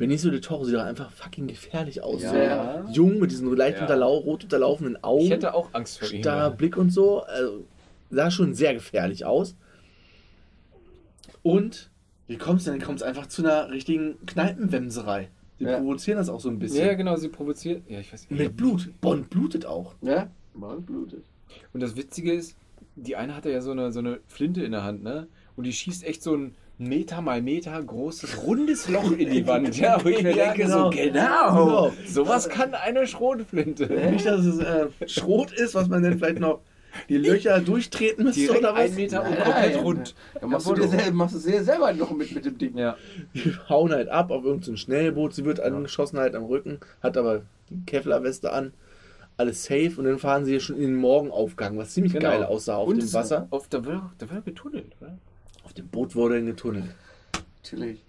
Benicio del Toro sieht doch einfach fucking gefährlich aus. Ja. So jung mit diesen leicht Ja. unterlau rot unterlaufenden Augen. Ich hätte auch Angst vor ihm. starrer Blick und so. Also, sah schon sehr gefährlich aus. Und wie kommt es denn? Kommt es einfach zu einer richtigen Kneipenwemserei. Die Ja. provozieren das auch so ein bisschen. Ja, genau, sie provoziert. Ja, ich weiß nicht. Mit Blut. Bond blutet auch. Ja? Mann blutet. Und das Witzige ist, die eine hatte ja so eine, so eine Flinte in der Hand, ne? Und die schießt echt so ein Meter mal Meter großes, rundes Loch in die Wand. Ja, wo ich mir Ja, denke, genau. so genau. Genau. Sowas kann eine Schrotflinte. Nicht, dass es äh, Schrot ist, was man dann vielleicht noch die Löcher durchtreten müsste Direkt oder was. ein Meter und komplett rund. Da machst du dir sel- machst du sehr selber noch mit, mit dem Ding. Ja. Die hauen halt ab auf irgendein Schnellboot. Sie wird angeschossen halt am Rücken, hat aber die Kevlar-Weste an. Alles safe und dann fahren sie hier schon in den Morgenaufgang, was ziemlich Genau. geil aussah auf Und dem Wasser. Auf, da, wird, da wird getunnelt, oder? Auf dem Boot wurde dann getunnelt. Natürlich.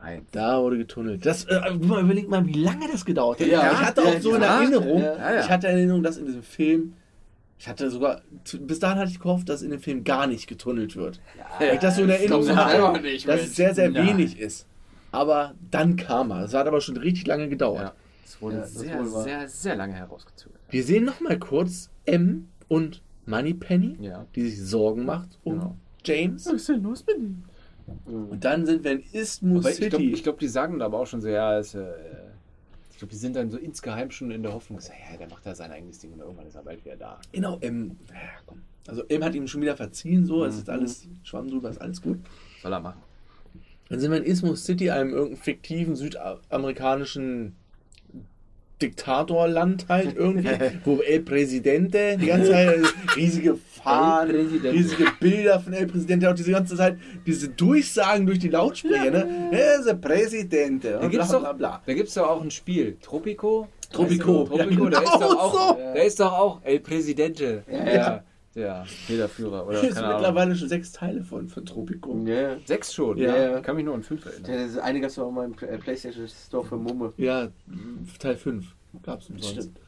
Eins. Da wurde getunnelt. Das, äh, mal überleg mal, wie lange das gedauert hat. Ja, ich hatte ja, auch so in ja, Erinnerung, ja, ja, ja. ich hatte in Erinnerung, dass in diesem Film, ich hatte sogar, bis dahin hatte ich gehofft, dass in dem Film gar nicht getunnelt wird. Weil ich das so in Erinnerung nicht, dass es sehr, sehr Nein. wenig ist. Aber dann kam er. Es hat aber schon richtig lange gedauert. Ja. Es wurde Ja, sehr, sehr, sehr lange herausgezogen. Wir sehen noch mal kurz M und Moneypenny, Ja. die sich Sorgen macht um Genau. James. ist denn los mit ihm? Und dann sind wir in Isthmus Aber ich City. glaube, ich glaub, die sagen da aber auch schon so, ja, es, äh, ich glaube, die sind dann so insgeheim schon in der Hoffnung, so, ja, der macht da sein eigenes Ding und irgendwann ist er bald wieder da. Genau, M. Ja, komm. Also M hat ihm schon wieder verziehen, so, es ist Mhm. alles Schwamm drüber, ist alles gut. Soll er machen. Dann sind wir in Isthmus City, einem irgendeinem fiktiven südamerikanischen Diktatorland halt irgendwie, wo El Presidente die ganze Zeit riesige Fahnen, El riesige Bilder von El Presidente, auch diese ganze Zeit diese Durchsagen durch die Lautsprecher, ne? Ist der Presidente Da und gibt's bla doch, bla bla. da gibt's doch auch ein Spiel, Tropico. Tropico, Tropico, ja, da ist genau doch auch, so. da ist doch auch El Presidente, Ja, der, ja. der Federführer oder Es sind keine Ahnung. mittlerweile schon sechs Teile von, von Tropico. Ja, Sechs schon, Ja. ja. Ich kann mich nur an fünf erinnern. ja. Das eine gab es auch mal im äh, PlayStation Store für Mumme. Ja, Teil 5 gab es umsonst. Stimmt.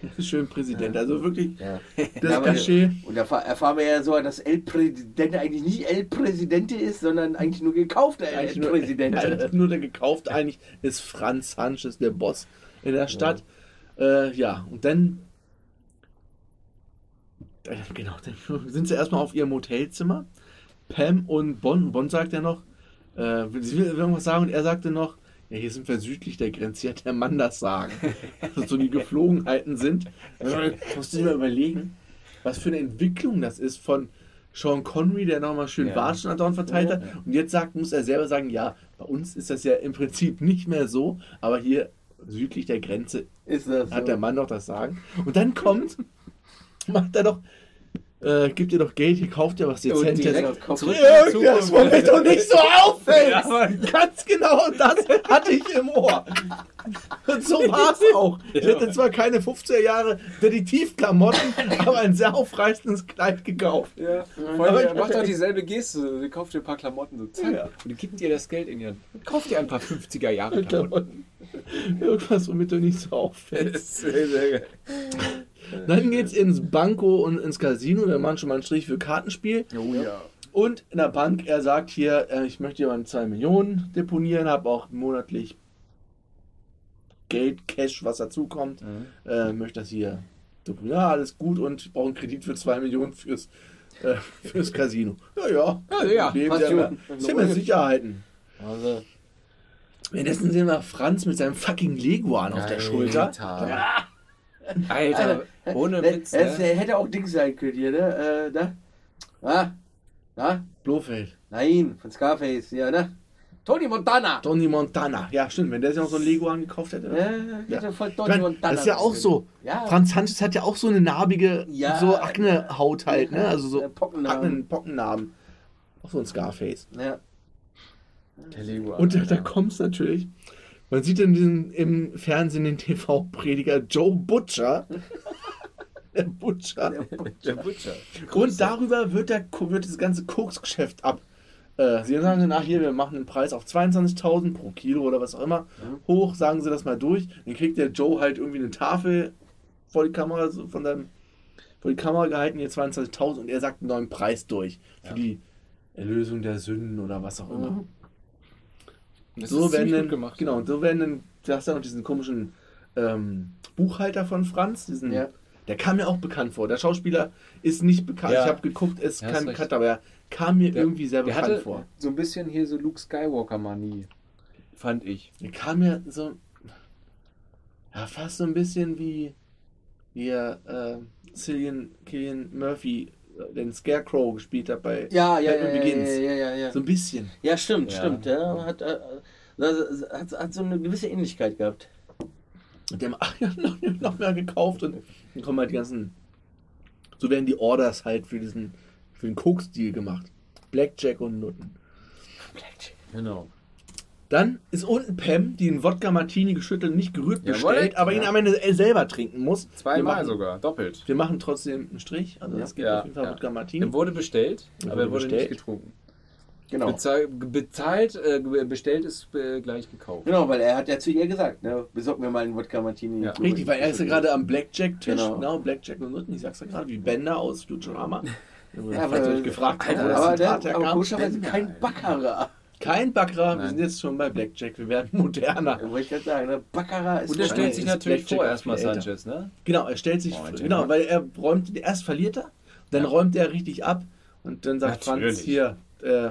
Schön Präsident, also wirklich Ja. das Ja, Cachet. Und da erfahr- erfahren wir ja so, dass El Presidente eigentlich nicht El Presidente ist, sondern eigentlich nur gekaufter El Eigentlich nur, nur der gekauft, eigentlich ist Franz Sanchez der Boss in der Stadt. Ja, äh, ja und dann, genau, dann sind sie erstmal auf ihrem Hotelzimmer. Pam und Bonn. Bonn sagt ja noch, äh, sie will irgendwas sagen und er sagte noch, ja, hier sind wir südlich der Grenze. Hier hat der Mann das sagen. Dass so die Geflogenheiten sind. Musst du dir mal überlegen, was für eine Entwicklung das ist von Sean Connery, der nochmal schön Ja. Watschen andauernd verteilt hat. Und jetzt sagt, muss er selber sagen, ja, bei uns ist das ja im Prinzip nicht mehr so, aber hier südlich der Grenze Ist das hat so? der Mann doch das Sagen. Und dann kommt, macht er doch, äh, gibt ihr doch Geld, hier kauft ihr was Dezentes. Kopf- zurück Ja, das mir doch nicht so auffällt. Ja. Ganz genau das hatte ich im Ohr. Und so war es auch. Ich hätte zwar keine 50er Jahre Detektivklamotten, aber ein sehr aufreichendes Kleid gekauft. Ja, ich- er macht doch dieselbe Geste. Sie kauft dir ein paar Klamotten so zack, Ja. und die gibt dir das Geld in ihren. Kauft dir ein paar 50er Jahre Klamotten. Irgendwas, womit du nicht so auffällst. Das ist sehr, sehr geil. Dann geht's ins Banko und ins Casino. Wir machen schon mal einen Strich für Kartenspiel. Oh ja. Und in der Bank, er sagt hier, äh, ich möchte hier mal 2 Millionen deponieren, habe auch monatlich Geld, Cash, was dazukommt. Äh, möchte das hier deponieren. Ja, alles gut und ich brauche einen Kredit für 2 Millionen fürs, äh, fürs Casino. Ja, ja. Ja, ja, passt der sind wir Sicherheiten. Also, Währenddessen sehen wir Franz mit seinem fucking Leguan auf der Schulter. Alter, Alter ohne Witz. das Ne? hätte auch Ding sein können hier, ne? Äh, da. Ah, na? Blofeld. Nein, von Scarface, ja, ne? Tony Montana! Tony Montana. Ja, stimmt, wenn der sich noch so ein Leguan gekauft hätte. Ja, Ja. ja. voll Ich Tony mein, Montana. das ist ja auch so. Ja. Franz Sanchez hat ja auch so eine narbige, Ja. so Aknehaut halt, ne? Also so Äh, Pockennarben. Aknen, Pockennarben. Auch so ein Scarface. Ja. Der Lego. Und da, da kommt es natürlich. Man sieht in diesem, im Fernsehen den TV-Prediger Joe Butcher. Der Butcher. Der Butcher. Und darüber wird, der, wird das ganze Koksgeschäft ab. Äh, sie sagen dann, ach hier, wir machen den Preis auf 22.000 pro Kilo oder was auch immer hoch, sagen sie das mal durch. Dann kriegt der Joe halt irgendwie eine Tafel vor die Kamera, so von seinem, vor die Kamera gehalten, hier 22.000 und er sagt einen neuen Preis durch für die Erlösung der Sünden oder was auch immer. Das so werden dann, gemacht. genau, so werden dann, du hast ja noch diesen komischen ähm, Buchhalter von Franz, diesen, Ja. der kam mir auch bekannt vor. Der Schauspieler ist nicht bekannt. Ja. Ich habe geguckt, ist Ja, recht. bekannt, aber er kam mir Der- irgendwie sehr bekannt vor. so ein bisschen hier so Luke Skywalker-Manie. Fand ich. Der kam mir so, ja, fast so ein bisschen wie, wie er, äh, Cillian, Killian Murphy den Scarecrow gespielt hat bei Ja, ja, ja, Batman ja, Begins. ja, ja, ja, ja. So ein bisschen. Ja, stimmt, Ja. stimmt. Ja, hat, äh, hat, hat so eine gewisse Ähnlichkeit gehabt. Und der ach, ja, noch, noch mehr gekauft und dann kommen halt die ganzen. So werden die Orders halt für diesen für den Koks-Deal gemacht. Blackjack und Nutten. Genau. Dann ist unten Pam, die einen Wodka Martini geschüttelt, nicht gerührt Jawohl. bestellt, aber ihn Ja. am Ende selber trinken muss. Zweimal machen, sogar, doppelt. Wir machen trotzdem einen Strich, also das gibt Ja, auf jeden Fall ja. Wodka Martini. Er wurde bestellt, Er aber er wurde bestellt. nicht getrunken. Genau. Bezahl, bezahlt, äh, bestellt ist äh, gleich gekauft. Genau, weil er hat ja zu ihr gesagt, ne, besorg mir mal einen Wodka Martini. Ja. Richtig, weil er ist ja gerade am Blackjack-Tisch. Genau. Genau, Blackjack und Rücken. Ich sag's ja gerade, wie Bender aus Futurama. Ja, Ja, aber- euch gefragt habt, wo aber, das Zitat der, aber herkam. komischerweise kein Baccarat. Kein Baccarat, wir Nein. sind jetzt schon bei Blackjack, wir werden moderner. Wollte ich gerade sagen, ne? Baccarat ist Und er stellt sich natürlich Blackjack vor erstmal. Sanchez, ne? Genau, er stellt sich, ich genau, weil er räumt, erst verliert er, dann Ja. räumt er richtig ab und dann sagt Franz Natürlich. hier, äh,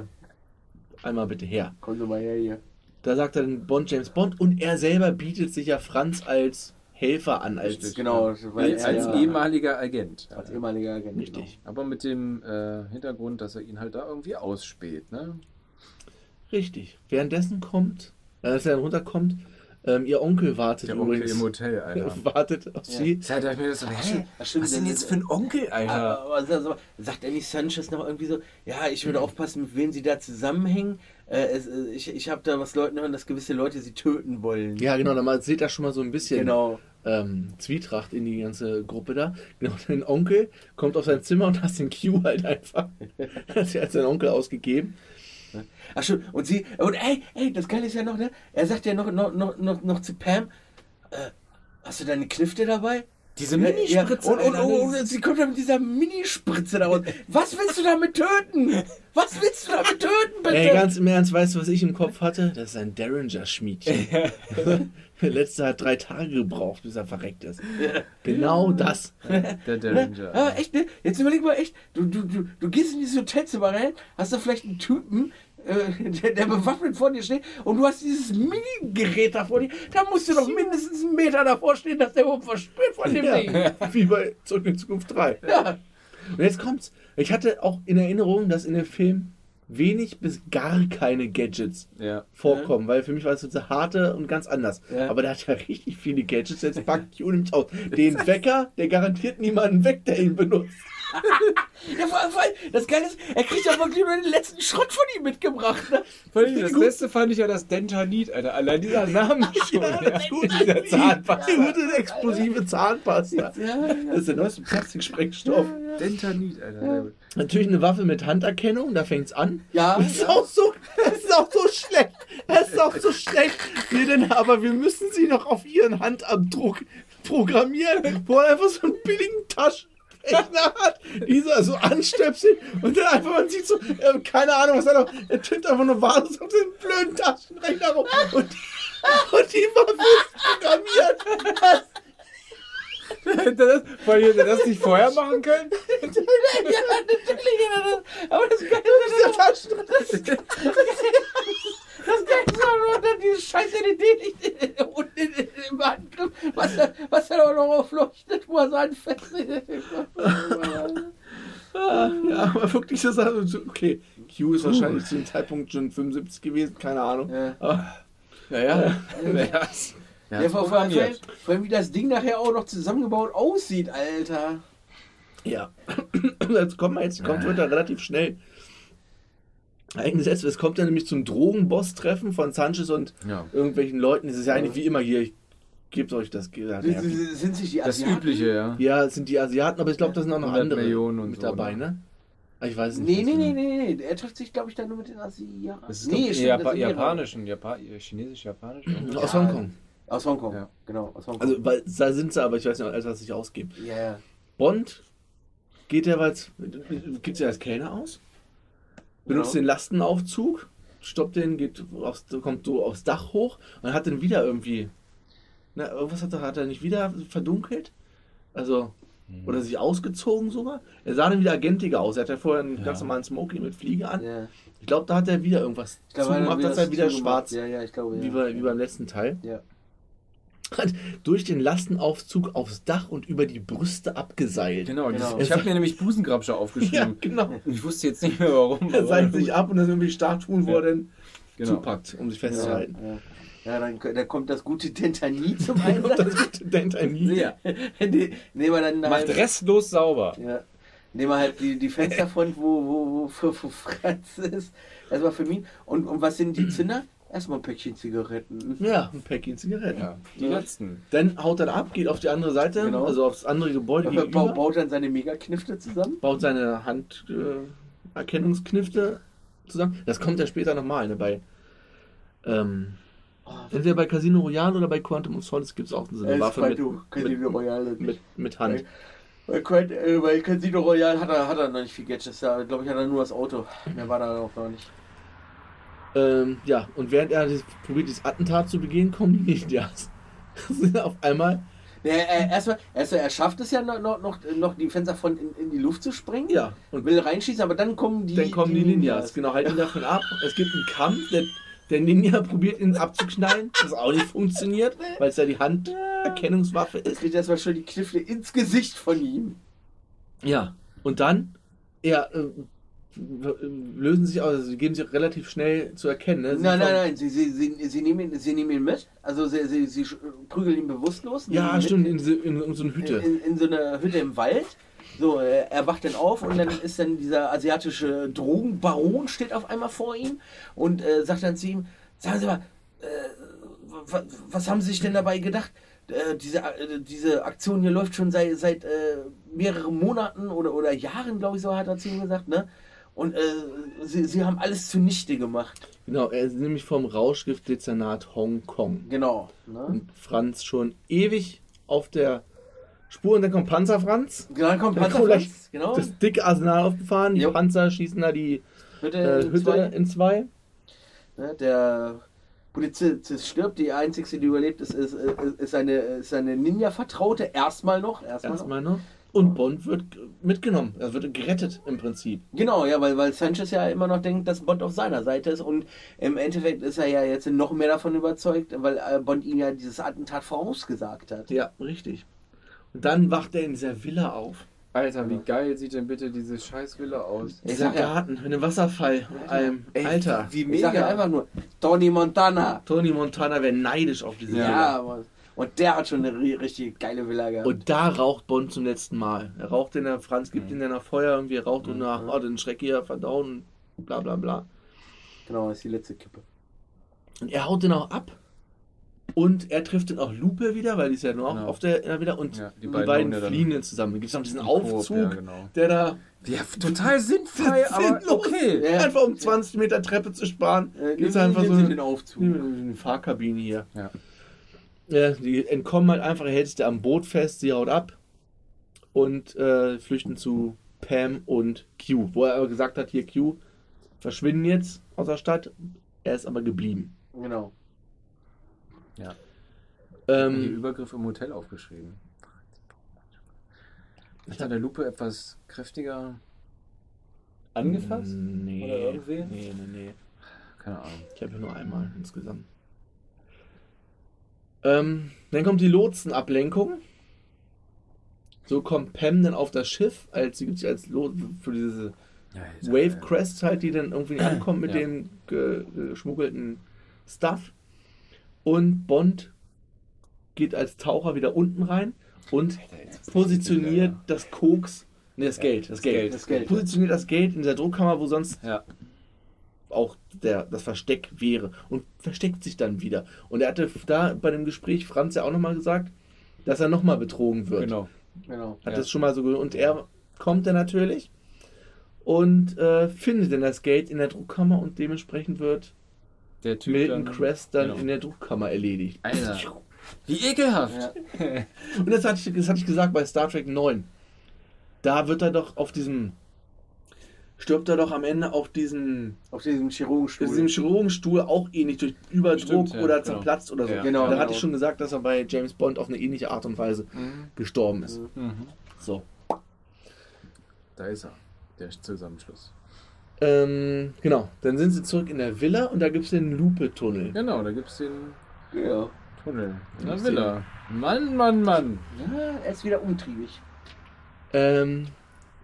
einmal bitte her. Kommen Sie mal her hier. Da sagt dann Bond James Bond und er selber bietet sich ja Franz als Helfer an, als Richtig. Genau, weil Als, er als ja, ehemaliger Agent. als ehemaliger Agent. Richtig. Aber mit dem äh, Hintergrund, dass er ihn halt da irgendwie ausspäht, ne? Richtig. Währenddessen kommt, äh, als er dann runterkommt, ähm, ihr Onkel wartet Der Onkel übrigens. im Hotel, Alter. wartet auf Ja. sie. Seit ich mir das so, stimmt, Was ist denn jetzt für ein Onkel, Alter? aber, aber sagt er nicht Sanchez noch irgendwie so, ja, ich würde aufpassen, mit wem sie da zusammenhängen. Äh, es, äh, ich ich habe da was Leuten hören, dass gewisse Leute sie töten wollen. Ja, genau, dann seht ihr schon mal so ein bisschen Genau. ähm, Zwietracht in die ganze Gruppe da. Genau, dein Onkel kommt auf sein Zimmer und hast den Q halt einfach. Hat sie als sein Onkel ausgegeben. Ach schon, und sie, und ey, ey, das Geile ist ja noch, ne? Er sagt ja noch, noch, noch, noch, noch zu Pam, äh, hast du deine Knifte dabei? Diese Ja, Minispritze, ja, und, und, und, und sie kommt dann mit dieser Minispritze da raus. Was willst du damit töten? Was willst du damit töten, bitte? Ey, ganz im Ernst, weißt du, was ich im Kopf hatte? Das ist ein Derringer-Schmiedchen. Der letzte hat drei Tage gebraucht, bis er verreckt ist. Genau das. Der? Derringer. Ja, echt, ne? Jetzt überleg mal echt, du, du, du, du gehst in dieses Hotelzimmer rein, hast da vielleicht einen Typen, äh, der, der bewaffnet vor dir steht und du hast dieses Mini-Gerät da vor dir, da musst du doch mindestens einen Meter davor stehen, dass der überhaupt verspürt von dem Ding. Ja, wie bei Zurück in Zukunft 3. Ja. Und jetzt kommt's. Ich hatte auch in Erinnerung, dass in dem Film wenig bis gar keine Gadgets Ja. vorkommen, weil für mich war es so harte und ganz anders. Ja. Aber der hat ja richtig viele Gadgets. Jetzt packt Q nämlich aus. Den Wecker, der garantiert niemanden weg, der ihn benutzt. Ja, vor allem, vor allem, das Geile ist, er kriegt ja wirklich nur den letzten Schrott von ihm mitgebracht. Ne? Allem das Beste fand ich ja das Dentanit, Alter. Allein dieser Name schon. Ja, das ist gut. Dieser Zahnpasta. Die gute explosive Zahnpasta. Ja, Das ist der neueste Plastiksprengstoff. Dentanit, Alter. Gut. Natürlich eine Waffe mit Handerkennung, da fängt's an. ja. Das ist auch so, das ist auch so schlecht. Das ist auch so schlecht. Nee, denn, aber wir müssen sie noch auf ihren Handabdruck programmieren, wo er einfach so einen billigen Taschenrechner hat, dieser so anstöpselt und dann einfach, man sieht so, äh, keine Ahnung, was er noch, er tippt einfach nur wahllos auf den blöden Taschenrechner rum und, und die ist programmiert. Das, Das, allem hätte er das nicht vorher machen können? ja, natürlich. ja, das- Aber das Geile ist, das Geile ist auch nur dann dieses scheiß LED-Licht unten in- in- im Handgriff, was, er- was er auch noch aufleuchtet, wo er anfasst. Ah, Ja, aber wirklich so Sachen, okay, Q ist wahrscheinlich zu dem Zeitpunkt schon 75 gewesen, keine Ahnung. Ja. Aber, Ja, ja. Ja. ja. Ja, ja vor, allem, vor allem, wie das Ding nachher auch noch zusammengebaut aussieht, Alter. ja. Jetzt kommen wir jetzt, kommt wird er relativ schnell eingesetzt. Es kommt ja nämlich zum Drogenboss-Treffen von Sanchez und Ja. irgendwelchen Leuten. Das ist ja eigentlich wie immer hier, gebe euch das. Ja, Sind, sich die Das Asiaten? Übliche, ja. ja, es sind die Asiaten, aber ich glaube, da sind auch noch 100 andere Millionen und mit so, dabei, ne? Ah, Ich weiß es Nee, nicht. nee, nee, nee, nee. Er trifft sich, glaube ich, dann nur mit den Asiaten. Das ist nee, stimmt, Japa das japanischen, Japa chinesisch-japanisch. Aus Ja. Hongkong. Aus Hongkong, Ja. genau, aus Hongkong. Also, weil, da sind sie, aber ich weiß nicht, alles, was sich ausgeben. ja, ja. Bond geht ja als, gibt ja als Kellner aus, benutzt Genau. den Lastenaufzug, stoppt den, geht aufs, kommt so aufs Dach hoch und hat dann wieder irgendwie, na, irgendwas hat er, hat er nicht wieder verdunkelt? Also, oder sich ausgezogen sogar? Er sah dann wieder agentiger aus. Er hat ja vorher einen Ja. ganz normalen Smoking mit Fliege an. ja. Ich glaube, da hat er wieder irgendwas Ich glaube, zugemacht, dass er wieder schwarz, Ja, ja, ich glaube, wie, ja. bei, wie beim letzten Teil. Ja. Hat durch den Lastenaufzug aufs Dach und über die Brüste abgeseilt. Genau, Genau. ich habe mir nämlich Busengrabscher Ja, aufgeschrieben. genau. Und ich wusste jetzt nicht mehr warum. Er seilt sich ab und dann irgendwie Statuen, wo er dann Genau. zupackt, um sich festzuhalten. Ja, ja. Ja dann, dann kommt das gute Dentanit zum Einsatz. das gute Dentanit. Ja. Ne- Nehmen wir dann Macht halt, restlos sauber. ja, nehmen wir halt die, die Fensterfront, wo, wo, wo, für, wo Franz ist. Erstmal für mich. Und, und was sind die Zünder? Erstmal ein Päckchen Zigaretten. Ja, ein Päckchen Zigaretten. Ja, die Ja. letzten. Dann haut er ab, geht auf die andere Seite, Genau. also aufs andere Gebäude Ba- gegenüber, baut dann seine Megaknifte zusammen. baut seine Hand äh, zusammen. Das kommt ja später nochmal, ne, bei ähm, entweder bei Casino Royale oder bei Quantum of Solace gibt es auch so eine Waffe mit, Casino Royale. mit, mit Hand. Bei, äh, bei Casino Royale hat er, hat er noch nicht viel Gadgets. Da glaube ich, hat er nur das Auto. Mehr war da auch noch nicht. Ähm, ja, und während er das, probiert, dieses Attentat zu begehen, kommen die Ninjas. Auf einmal, äh, erstmal, erstmal, er schafft es ja noch, noch, noch, die Fensterfront in, in die Luft zu sprengen. ja, und Will reinschießen, aber dann kommen die. dann kommen die, Ninjas. Genau, halten davon ab. Es gibt einen Kampf, der, der Ninja probiert ihn abzuknallen, das auch nicht funktioniert, weil es ja die Handerkennungswaffe ist. kriegt erstmal schon die Kniffle ins Gesicht von ihm. Ja, und dann, ja, äh, lösen sich aus, also sie geben sich relativ schnell zu erkennen. Ne? Nein, nein, nein, sie, sie, sie, sie, nehmen, ihn, sie nehmen ihn mit. Also sie, sie, sie prügeln ihn bewusstlos. Ja, stimmt, in, so- in, in so eine Hütte. In, in so eine Hütte im Wald. So, äh, er wacht dann auf und dann ist dann dieser asiatische Drogenbaron steht auf einmal vor ihm und äh, sagt dann zu ihm, sagen Sie mal, äh, was, was haben Sie sich denn dabei gedacht? Äh, diese, äh, diese Aktion hier läuft schon seit, seit äh, mehreren Monaten oder, oder Jahren, glaube ich, so hat er zu ihm gesagt, ne? Und sie, sie haben alles zunichte gemacht. Genau, er ist nämlich vom Rauschgiftdezernat Hongkong. Genau. Ne? Und Franz schon ewig auf der Spur und dann kommt Panzer Franz. Genau, dann kommt Dann Panzer kommt gleich Franz, genau. Das dicke Arsenal aufgefahren, die Jo. Panzer schießen da die Hütte, äh, in Hütte zwei. in zwei. Ne, der Polizist stirbt, die einzige, die überlebt, ist, ist, ist, ist eine, ist eine Ninja-Vertraute, erstmal noch. Erstmal noch. Erstmal noch. Und Bond wird mitgenommen. Er wird gerettet im Prinzip. Genau, ja, weil, weil Sanchez ja immer noch denkt, dass Bond auf seiner Seite ist und im Endeffekt ist er ja jetzt noch mehr davon überzeugt, weil äh, Bond ihm ja dieses Attentat vorausgesagt hat. Ja, richtig. Und dann wacht er in dieser Villa auf. Alter, wie geil sieht denn bitte diese scheiß Villa aus? Ich Dieser sag ja, Garten mit einem Wasserfall und allem. ey, Alter, Wie ich sag ja einfach nur, Tony Montana. Tony Montana wäre neidisch auf diese Ja, Villa. Mann. Und der hat schon eine ri- richtig geile Villa gehabt. Und da raucht Bond zum letzten Mal. Er raucht den, der Franz gibt ihn dann nach Feuer, irgendwie er raucht und nach, oh, den Schreck hier verdauen, bla bla bla. genau, das ist die letzte Kippe. Und er haut den auch ab. Und er trifft dann auch Lupe wieder, weil die ist ja nur auch Genau. auf der ja, wieder. Und Ja, die die beiden, beiden fliehen dann zusammen. Da gibt es noch diesen Aufzug, ja, genau. der da Ja, total sinnfrei, aber okay. Ja. einfach um 20 Meter Treppe zu sparen, Äh, gibt es nehmen- einfach so nehmen eine, den Aufzug. eine Fahrkabine hier. Ja. Ja, die entkommen halt einfach, er hält sich da am Boot fest, sie haut ab und äh, flüchten zu Pam und Q. Wo er aber gesagt hat, hier Q, verschwinden jetzt aus der Stadt. Er ist aber geblieben. Genau. Die Ähm, Übergriff im Hotel aufgeschrieben. Hat er der Lupe etwas kräftiger angefasst? Nee, Oder irgendwie? nee, nee, nee. Keine Ahnung. Ich habe ja nur einmal insgesamt. Ähm, dann kommt die Lotsenablenkung. So kommt Pam dann auf das Schiff, als sie gibt sich als Lot für diese Ja, Wave Crest halt, die dann irgendwie ankommt mit Ja. dem ge geschmuggelten Stuff. Und Bond geht als Taucher wieder unten rein und positioniert das Koks, ne, das Geld, das Geld, Das Geld. positioniert das Geld in dieser Druckkammer, wo sonst Ja. auch der, das Versteck wäre und versteckt sich dann wieder. Und er hatte da bei dem Gespräch Franz ja auch nochmal gesagt, dass er nochmal betrogen wird. Genau. Genau. Hat Ja. das schon mal so und er kommt dann natürlich und äh, findet dann das Geld in der Druckkammer und dementsprechend wird Der Typ Milton dann, Crest dann genau. in der Druckkammer erledigt. Alter. Wie ekelhaft. Ja. Und das hatte, ich, das hatte ich gesagt bei Star Trek 9. Da wird er doch auf diesem stirbt er doch am Ende auf diesen Auf diesem Chirurgenstuhl. diesem Chirurgenstuhl auch ähnlich durch Überdruck Stimmt, ja, oder genau. zerplatzt oder so. Ja. Genau, da genau. hatte ich schon gesagt, dass er bei James Bond auf eine ähnliche Art und Weise Mhm. gestorben ist. Mhm. So. Da ist er. Der Zusammenschluss. Ähm, genau, dann sind sie zurück in der Villa und da gibt es den Lupe-Tunnel. Genau, da gibt es den Ja. Tunnel. Ja, Na Villa. Mann, Mann, Mann. ja, er ist wieder umtriebig. Ähm,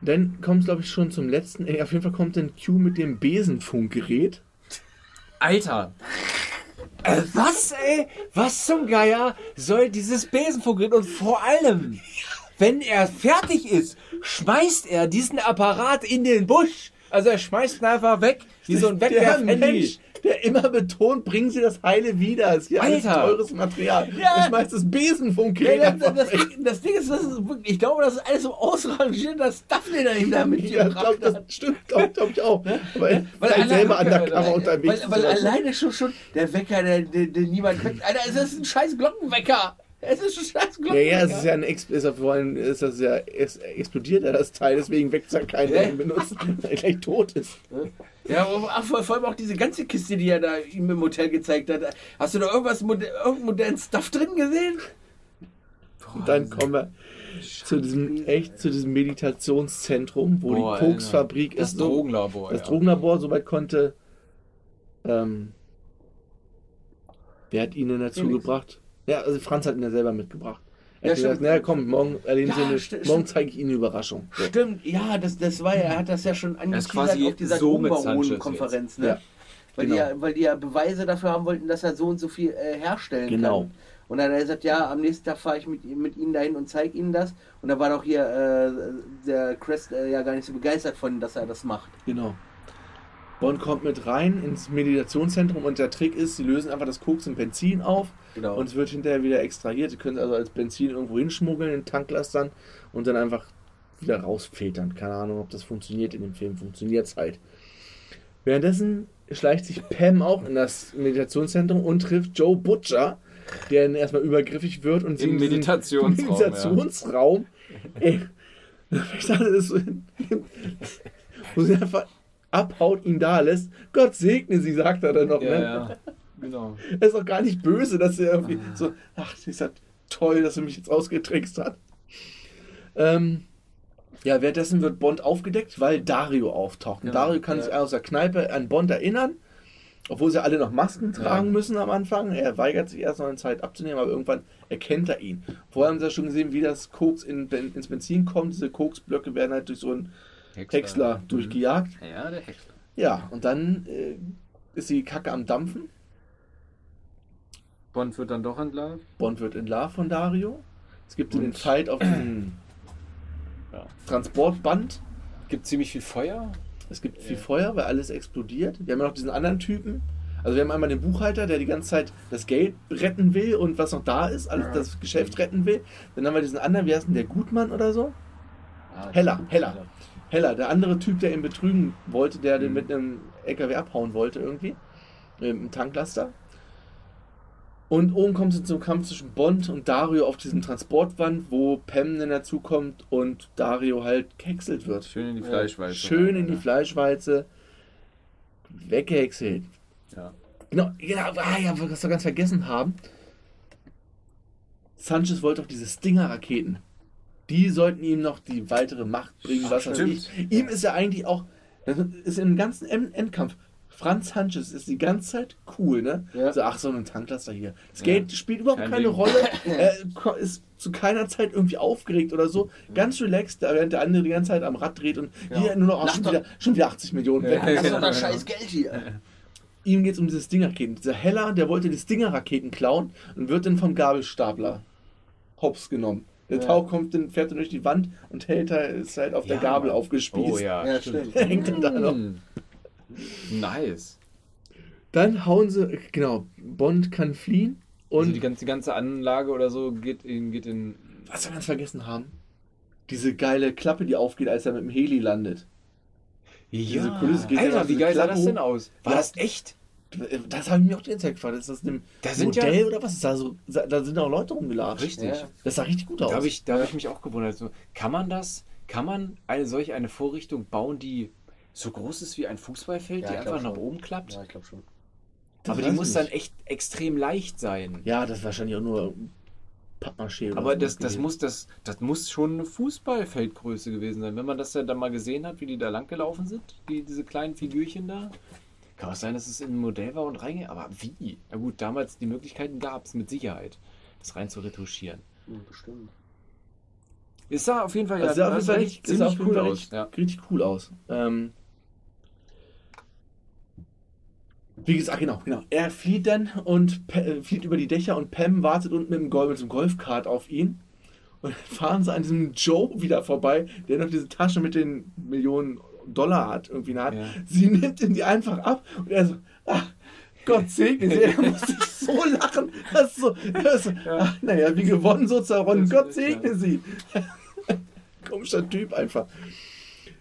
dann kommt es, glaube ich, schon zum letzten. Äh, auf jeden Fall kommt dann Q mit dem Besenfunkgerät. Alter. Äh, was, ey? Was zum Geier soll dieses Besenfunkgerät? Und vor allem, wenn er fertig ist, schmeißt er diesen Apparat in den Busch. Also er schmeißt ihn einfach weg, wie so ein Der Wegwerfhandy. Mensch, der immer betont, bringen Sie das Heile wieder. Es ist hier alles teures Material. Ja. Er schmeißt das Besen vom Ja, Gerät das, das, das Ding ist, das ist wirklich, ich glaube, das ist alles so ausrangierter Stuff, den er ihm da Ja, mitgebracht glaub, das hat. stimmt, glaube glaub ich auch. Aber er Weil halt alle- selber weil- undercover weil- unterwegs. Weil, ist weil so. alleine schon, schon der Wecker, der, der, der niemand weckt. Alter, es ist ein scheiß Glockenwecker. Es ist ein scheiß Ja, Glockenwecker. ja, es ist ja ein Ex ist ja vor allem ist das ja es explodiert ja das Teil, deswegen weckt es ja keinen, der ihn benutzt, weil er gleich tot ist. Ja, vor, vor allem auch diese ganze Kiste, die er da ihm im Hotel gezeigt hat. Hast du da irgendwas, moder irgendeinen modernen Stuff drin gesehen? Und dann kommen wir zu diesem echt zu diesem Meditationszentrum, wo Boah, die Koksfabrik Das ist. So, Drogenlabor. das ja. Drogenlabor soweit konnte. Ähm, wer hat ihn denn dazu Felix. gebracht? Ja, also Franz hat ihn ja selber mitgebracht. Er Ja, hat gesagt, naja, komm, morgen erleben Ja, Sie eine, morgen zeige ich Ihnen eine Überraschung. So. Stimmt, ja, das, das war ja, er hat das ja schon angeteasert quasi auf dieser so Drogenbaronen-Konferenz, ne? Ja, weil, genau. die ja, weil die ja Beweise dafür haben wollten, dass er so und so viel äh, herstellen Genau. kann. Und dann hat er gesagt, ja, am nächsten Tag fahre ich mit, mit ihnen dahin und zeige ihnen das. Und da war doch hier äh, der Crest äh, ja gar nicht so begeistert von, dass er das macht. Genau. Bond kommt mit rein ins Meditationszentrum und der Trick ist, sie lösen einfach das Koks in Benzin auf Genau. und es wird hinterher wieder extrahiert. Sie können es also als Benzin irgendwo hinschmuggeln in Tanklastern und dann einfach wieder rausfiltern. Keine Ahnung, ob das funktioniert in dem Film. Funktioniert es halt. Währenddessen schleicht sich Pam auch in das Meditationszentrum und trifft Joe Butcher, der dann erstmal übergriffig wird und sie Im Meditationsraum, Meditationsraum ey, ich dachte, das ist so, wo sie einfach abhaut, ihn da lässt. Gott segne sie, sagt er dann noch. Ja, ne? ja. Genau. Er ist auch gar nicht böse, dass er irgendwie so, ach, ist ja toll, dass er mich jetzt ausgetrickst hat. Ähm, ja, währenddessen wird Bond aufgedeckt, weil Dario auftaucht. Und Genau, Dario kann ja. sich aus der Kneipe an Bond erinnern, obwohl sie alle noch Masken tragen müssen am Anfang. Er weigert sich erst noch eine Zeit abzunehmen, aber irgendwann erkennt er ihn. Vorher haben sie ja schon gesehen, wie das Koks in, ins Benzin kommt. Diese Koksblöcke werden halt durch so einen Häcksler durchgejagt. Ja, der Häcksler. Ja, und dann äh, ist die Kacke am Dampfen. Bond wird dann doch entlarvt. Bond wird entlarvt von Dario. Es gibt den Und- Fight auf diesem Ja. Transportband. Gibt ziemlich viel Feuer. Es gibt viel Feuer, weil alles explodiert. Wir haben ja noch diesen anderen Typen. Also wir haben einmal den Buchhalter, der die ganze Zeit das Geld retten will und was noch da ist, alles das Geschäft retten will. Dann haben wir diesen anderen, wie heißt denn der Gutmann oder so? Heller, Heller. Heller, der andere Typ, der ihn betrügen wollte, der den mit einem LKW abhauen wollte irgendwie. Mit einem Tanklaster. Und oben kommt es zum Kampf zwischen Bond und Dario auf diesem Transportwand, wo Pam dann dazukommt und Dario halt gehäckselt wird. Schön in die Fleischweiße. Schön in die Fleischwalze. Weggehäckselt. Ja. Genau, genau, ah ja, was wir ganz vergessen haben. Sanchez wollte auch diese Stinger-Raketen. Die sollten ihm noch die weitere Macht bringen, was weiß ich. Ihm ist ja eigentlich auch, das ist im ganzen End Endkampf. Franz Sanchez ist die ganze Zeit cool, ne? Ja. So, ach, so ein Tanklaster hier. Das Geld spielt überhaupt Kein keine Ding. Rolle. Er ist zu keiner Zeit irgendwie aufgeregt oder so. Ganz relaxed, während der andere die ganze Zeit am Rad dreht und hier nur noch schon wieder, schon wieder 80 Millionen weg. Das ist doch Ja. das scheiß Geld hier. Ihm geht es um diese Stinger-Raketen. Dieser Heller, der wollte die Stinger-Raketen klauen und wird dann vom Gabelstapler hops genommen. Der Ja. Tau kommt, dann fährt er durch die Wand und hält da, ist halt auf der Ja. Gabel aufgespießt. Oh ja. Ja, stimmt. Hängt dann da noch. Mm. Nice. Dann hauen sie, genau, Bond kann fliehen und also die ganze, die ganze Anlage oder so geht in, geht in. was wir ganz vergessen haben, diese geile Klappe, die aufgeht, als er mit dem Heli landet. Diese Kulisse geht ja Alter, wie geil sah Klappe das denn aus? War Ja. das echt? Das habe ich mir auch die ganze Zeit gefragt. Ist das ein Da sind ja- Modell oder was? Ist da, so, da sind auch Leute rumgelatscht. Richtig. Ja. Das sah richtig gut aus. Da habe ich, da hab ich mich auch gewundert. So, kann man das, kann man eine solch eine Vorrichtung bauen, die so groß ist wie ein Fußballfeld, Ja, die einfach glaub nach schon. oben klappt? Ja, ich glaube schon. Das Aber die muss ich dann nicht. echt extrem leicht sein. Ja, das ist wahrscheinlich auch nur Pappmaché oder Aber das, das, muss, das, das muss schon eine Fußballfeldgröße gewesen sein. Wenn man das ja dann mal gesehen hat, wie die da lang gelaufen sind, die, diese kleinen Figürchen da. Kann auch sein, dass es in ein Modell war und reingeht. Aber wie? Na gut, damals die Möglichkeiten gab es mit Sicherheit, das rein zu retuschieren. Hm, Bestimmt. Es sah auf jeden Fall, Das sah auf jeden Fall sah richtig, jeden cool Fall aus. richtig, Ja. richtig cool aus. Ähm, wie gesagt, genau, genau. Er flieht dann und äh, flieht über die Dächer und Pam wartet unten mit dem, Golf, mit dem Golfkart auf ihn. Und dann fahren sie an diesem Joe wieder vorbei, der noch diese Tasche mit den Millionen Dollar hat, irgendwie Hand. Ja. Sie nimmt ihn die einfach ab und er so, ach, Gott segne sie. Da musste so lachen. Das so, das ist, ach, naja, wie gewonnen so zerronnen. Gott segne sie. Komischer Typ einfach.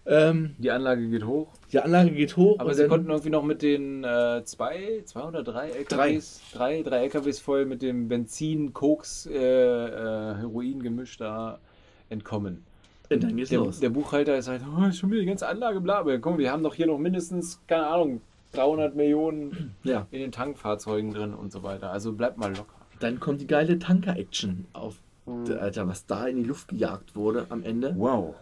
Ähm, Die Anlage geht hoch. die Anlage geht hoch. Aber sie konnten irgendwie noch mit den äh, zwei, zwei oder drei LKWs, drei, drei LKWs voll mit dem Benzin, Koks, äh, äh, Heroin-Gemisch da entkommen. Und dann geht's Der, los. der Buchhalter ist halt, oh, schon wieder die ganze Anlage, bla, aber komm, wir haben doch hier noch mindestens, keine Ahnung, 300 Millionen Ja. in den Tankfahrzeugen drin und so weiter. Also bleibt mal locker. Dann kommt die geile Tanker-Action auf. Mhm. Alter, was da in die Luft gejagt wurde am Ende. Wow.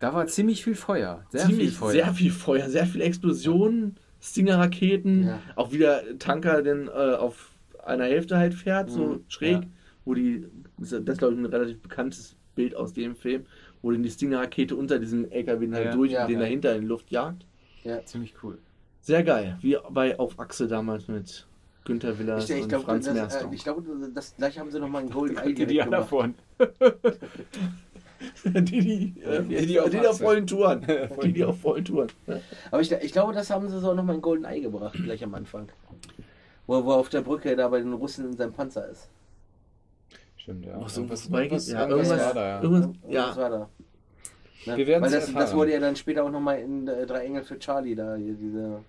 Da war ziemlich viel Feuer. Sehr Ziemlich, viel Feuer. Sehr viel Feuer, sehr viele Explosionen, Stinger-Raketen, Ja. auch wieder Tanker, denn äh, auf einer Hälfte halt fährt, so Mhm, schräg, ja. wo die, das ist glaube ich ein relativ bekanntes Bild aus dem Film, wo dann die Stinger-Rakete unter diesem LKW halt Ja, durch ja, und den ja. dahinter in die Luft jagt. Ziemlich cool. Sehr geil, wie bei Auf Achse damals mit Günther Willers Ich, ich und glaube, Franz das, äh, Mersdorf. ich glaube, das gleich haben sie nochmal einen Golden Eye Die direkt Diana gemacht. vorn. die, die, äh, Die, die die, auf die vollen Touren. die, die auf vollen Touren. Ja. Aber ich, ich glaube, das haben sie so nochmal einen Golden Eye gebracht, gleich am Anfang. Wo, wo er auf der Brücke da bei den Russen in seinem Panzer ist. Stimmt, ja. Ach so, Irgendwas- was irgendwas- Ja, irgendwas irgendwas, war da, ja. irgendwas, Was ja. war da? Ne? Wir werden's Weil das, erfahren. das wurde ja dann später auch nochmal in äh, Drei Engel für Charlie da, hier diese,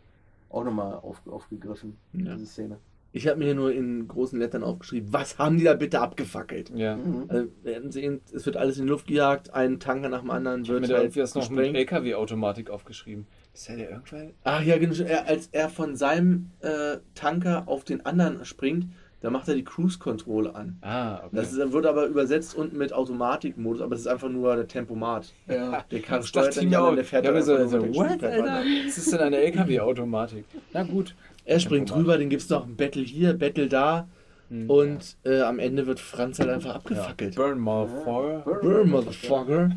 auch nochmal auf, aufgegriffen, Ja. diese Szene. Ich habe mir hier nur in großen Lettern aufgeschrieben, was haben die da bitte abgefackelt? Ja. Mhm. Also, wir werden sehen, es wird alles in die Luft gejagt, ein Tanker nach dem anderen Ich habe wird mir da halt irgendwie das noch mit. LKW-Automatik aufgeschrieben. Ist ja der irgendwann? Ach ja, genau, er, als er von seinem äh, Tanker auf den anderen springt, da macht er die Cruise-Control an. Ah, okay. Das ist, wird aber übersetzt unten mit Automatikmodus, aber es ist einfach nur der Tempomat. Ja. Der kann steuert dann an, auch. der fährt Ja, einfach so, so, what, Alter? Was ist denn eine LKW-Automatik? Na gut. Er springt Tempomat. drüber, dann gibt es noch ein Battle hier, Battle da Hm. und äh, am Ende wird Franz halt einfach abgefackelt. Burn Motherfucker. Burn, Motherfucker.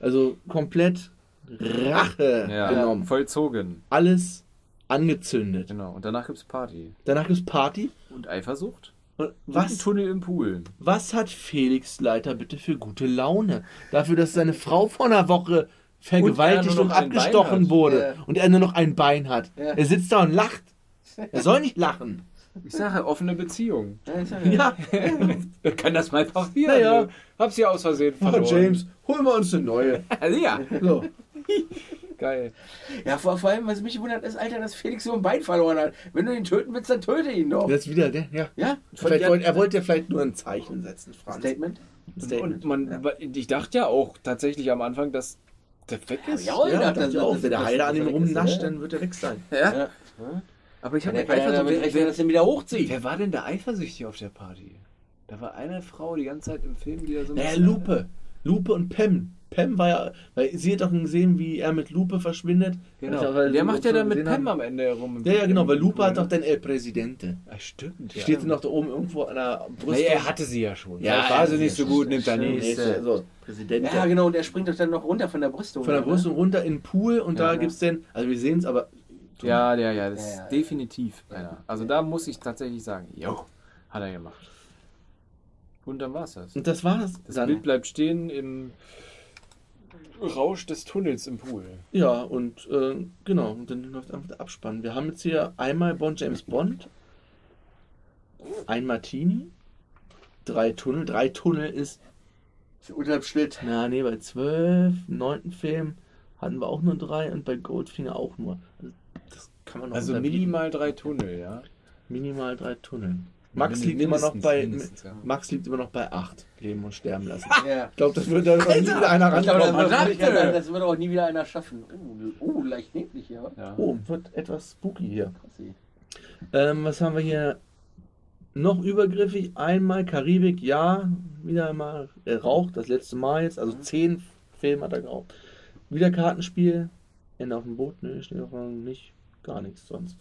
Also komplett Rache Ja, genommen. vollzogen. Alles angezündet. Genau. Und danach gibt's Party. Danach gibt's Party. Und Eifersucht? Und Und was, Tunnel im Pool. was hat Felix Leiter bitte für gute Laune? Dafür, dass seine Frau vor einer Woche vergewaltigt und, Bein abgestochen wurde Ja. und er nur noch ein Bein hat. Ja. Er sitzt da und lacht. Er soll nicht lachen. Ich sage, offene Beziehung. Ja, ja. Ja, Kann das mal passieren? Naja. ne? Hab sie aus Versehen oh, verloren. James, holen wir uns eine neue. Also ja, So. geil. ja vor, vor allem, was mich wundert, ist, Alter, dass Felix so ein Bein verloren hat. Wenn du ihn töten willst, dann töte ihn doch. Jetzt wieder, der, ja. Ja? Vielleicht ja, wollte, er wollte ja vielleicht nur ein Zeichen setzen, Franz. Statement? Statement. Und man, ich dachte ja auch tatsächlich am Anfang, dass der weg ist. auch Ja, gedacht, dachte ich auch. Wenn der dass an ihm rumnascht, ja. dann wird er weg sein. Ja. Ja. Aber ich habe ja damit Eifersucht. rechnen, Wer, dass er ihn wieder hochzieht. wer war denn der eifersüchtig auf der Party? Da war eine Frau die ganze Zeit im Film, die da so ein Naja, bisschen- Lupe. Lupe und Pam. Pam war ja, weil sie hat doch gesehen, wie er mit Lupe verschwindet. Genau. Weil der sie macht ja dann mit Pam haben. am Ende herum. Ja, ja, genau, weil Lupe hat ne? doch dann El Presidente. Ah, stimmt, ja. Steht sie noch da oben irgendwo an der Brust. Naja, er hatte sie ja schon. Ja, Vielleicht war sie nicht so ja gut, nimmt er Nee, nächste. so, Präsident. Ja, genau, und er springt doch dann noch runter von der Brüstung. Von der ne? Brüstung runter in den Pool und Ja. da gibt's dann, also wir sehen es, aber Ja, ja, ja, das Ja, ist ja. definitiv einer. Also da muss ich tatsächlich sagen, jo, hat er gemacht. Und dann war's das. und das war's. Das dann. Bild bleibt stehen im Rausch des Tunnels im Pool. Ja, und äh, genau, und dann läuft einfach der Abspann. Wir haben jetzt hier einmal Bond James Bond, ein Martini, drei Tunnel. Drei Tunnel ist, Unterm Schnitt. na nee, bei zwölf, neunten Film hatten wir auch nur drei und bei Goldfinger auch nur. Also, das kann man noch Also minimal drei Tunnel, ja. minimal drei Tunnel. Max liegt immer noch bei ja. Max liegt immer noch bei acht. Leben und sterben lassen. Ja. Ich glaube, das wird da noch nie wieder einer rankommen. das wird auch nie wieder einer schaffen. Oh, oh leicht neblig hier. Ja. Oh, wird etwas spooky hier. Ähm, was haben wir hier noch übergriffig? Einmal Karibik, ja, wieder mal er raucht, das letzte Mal jetzt, also zehn Filme hat er geraucht. Wieder Kartenspiel, Ende auf dem Boot, ne, steht auf dem- nicht, gar nichts sonst.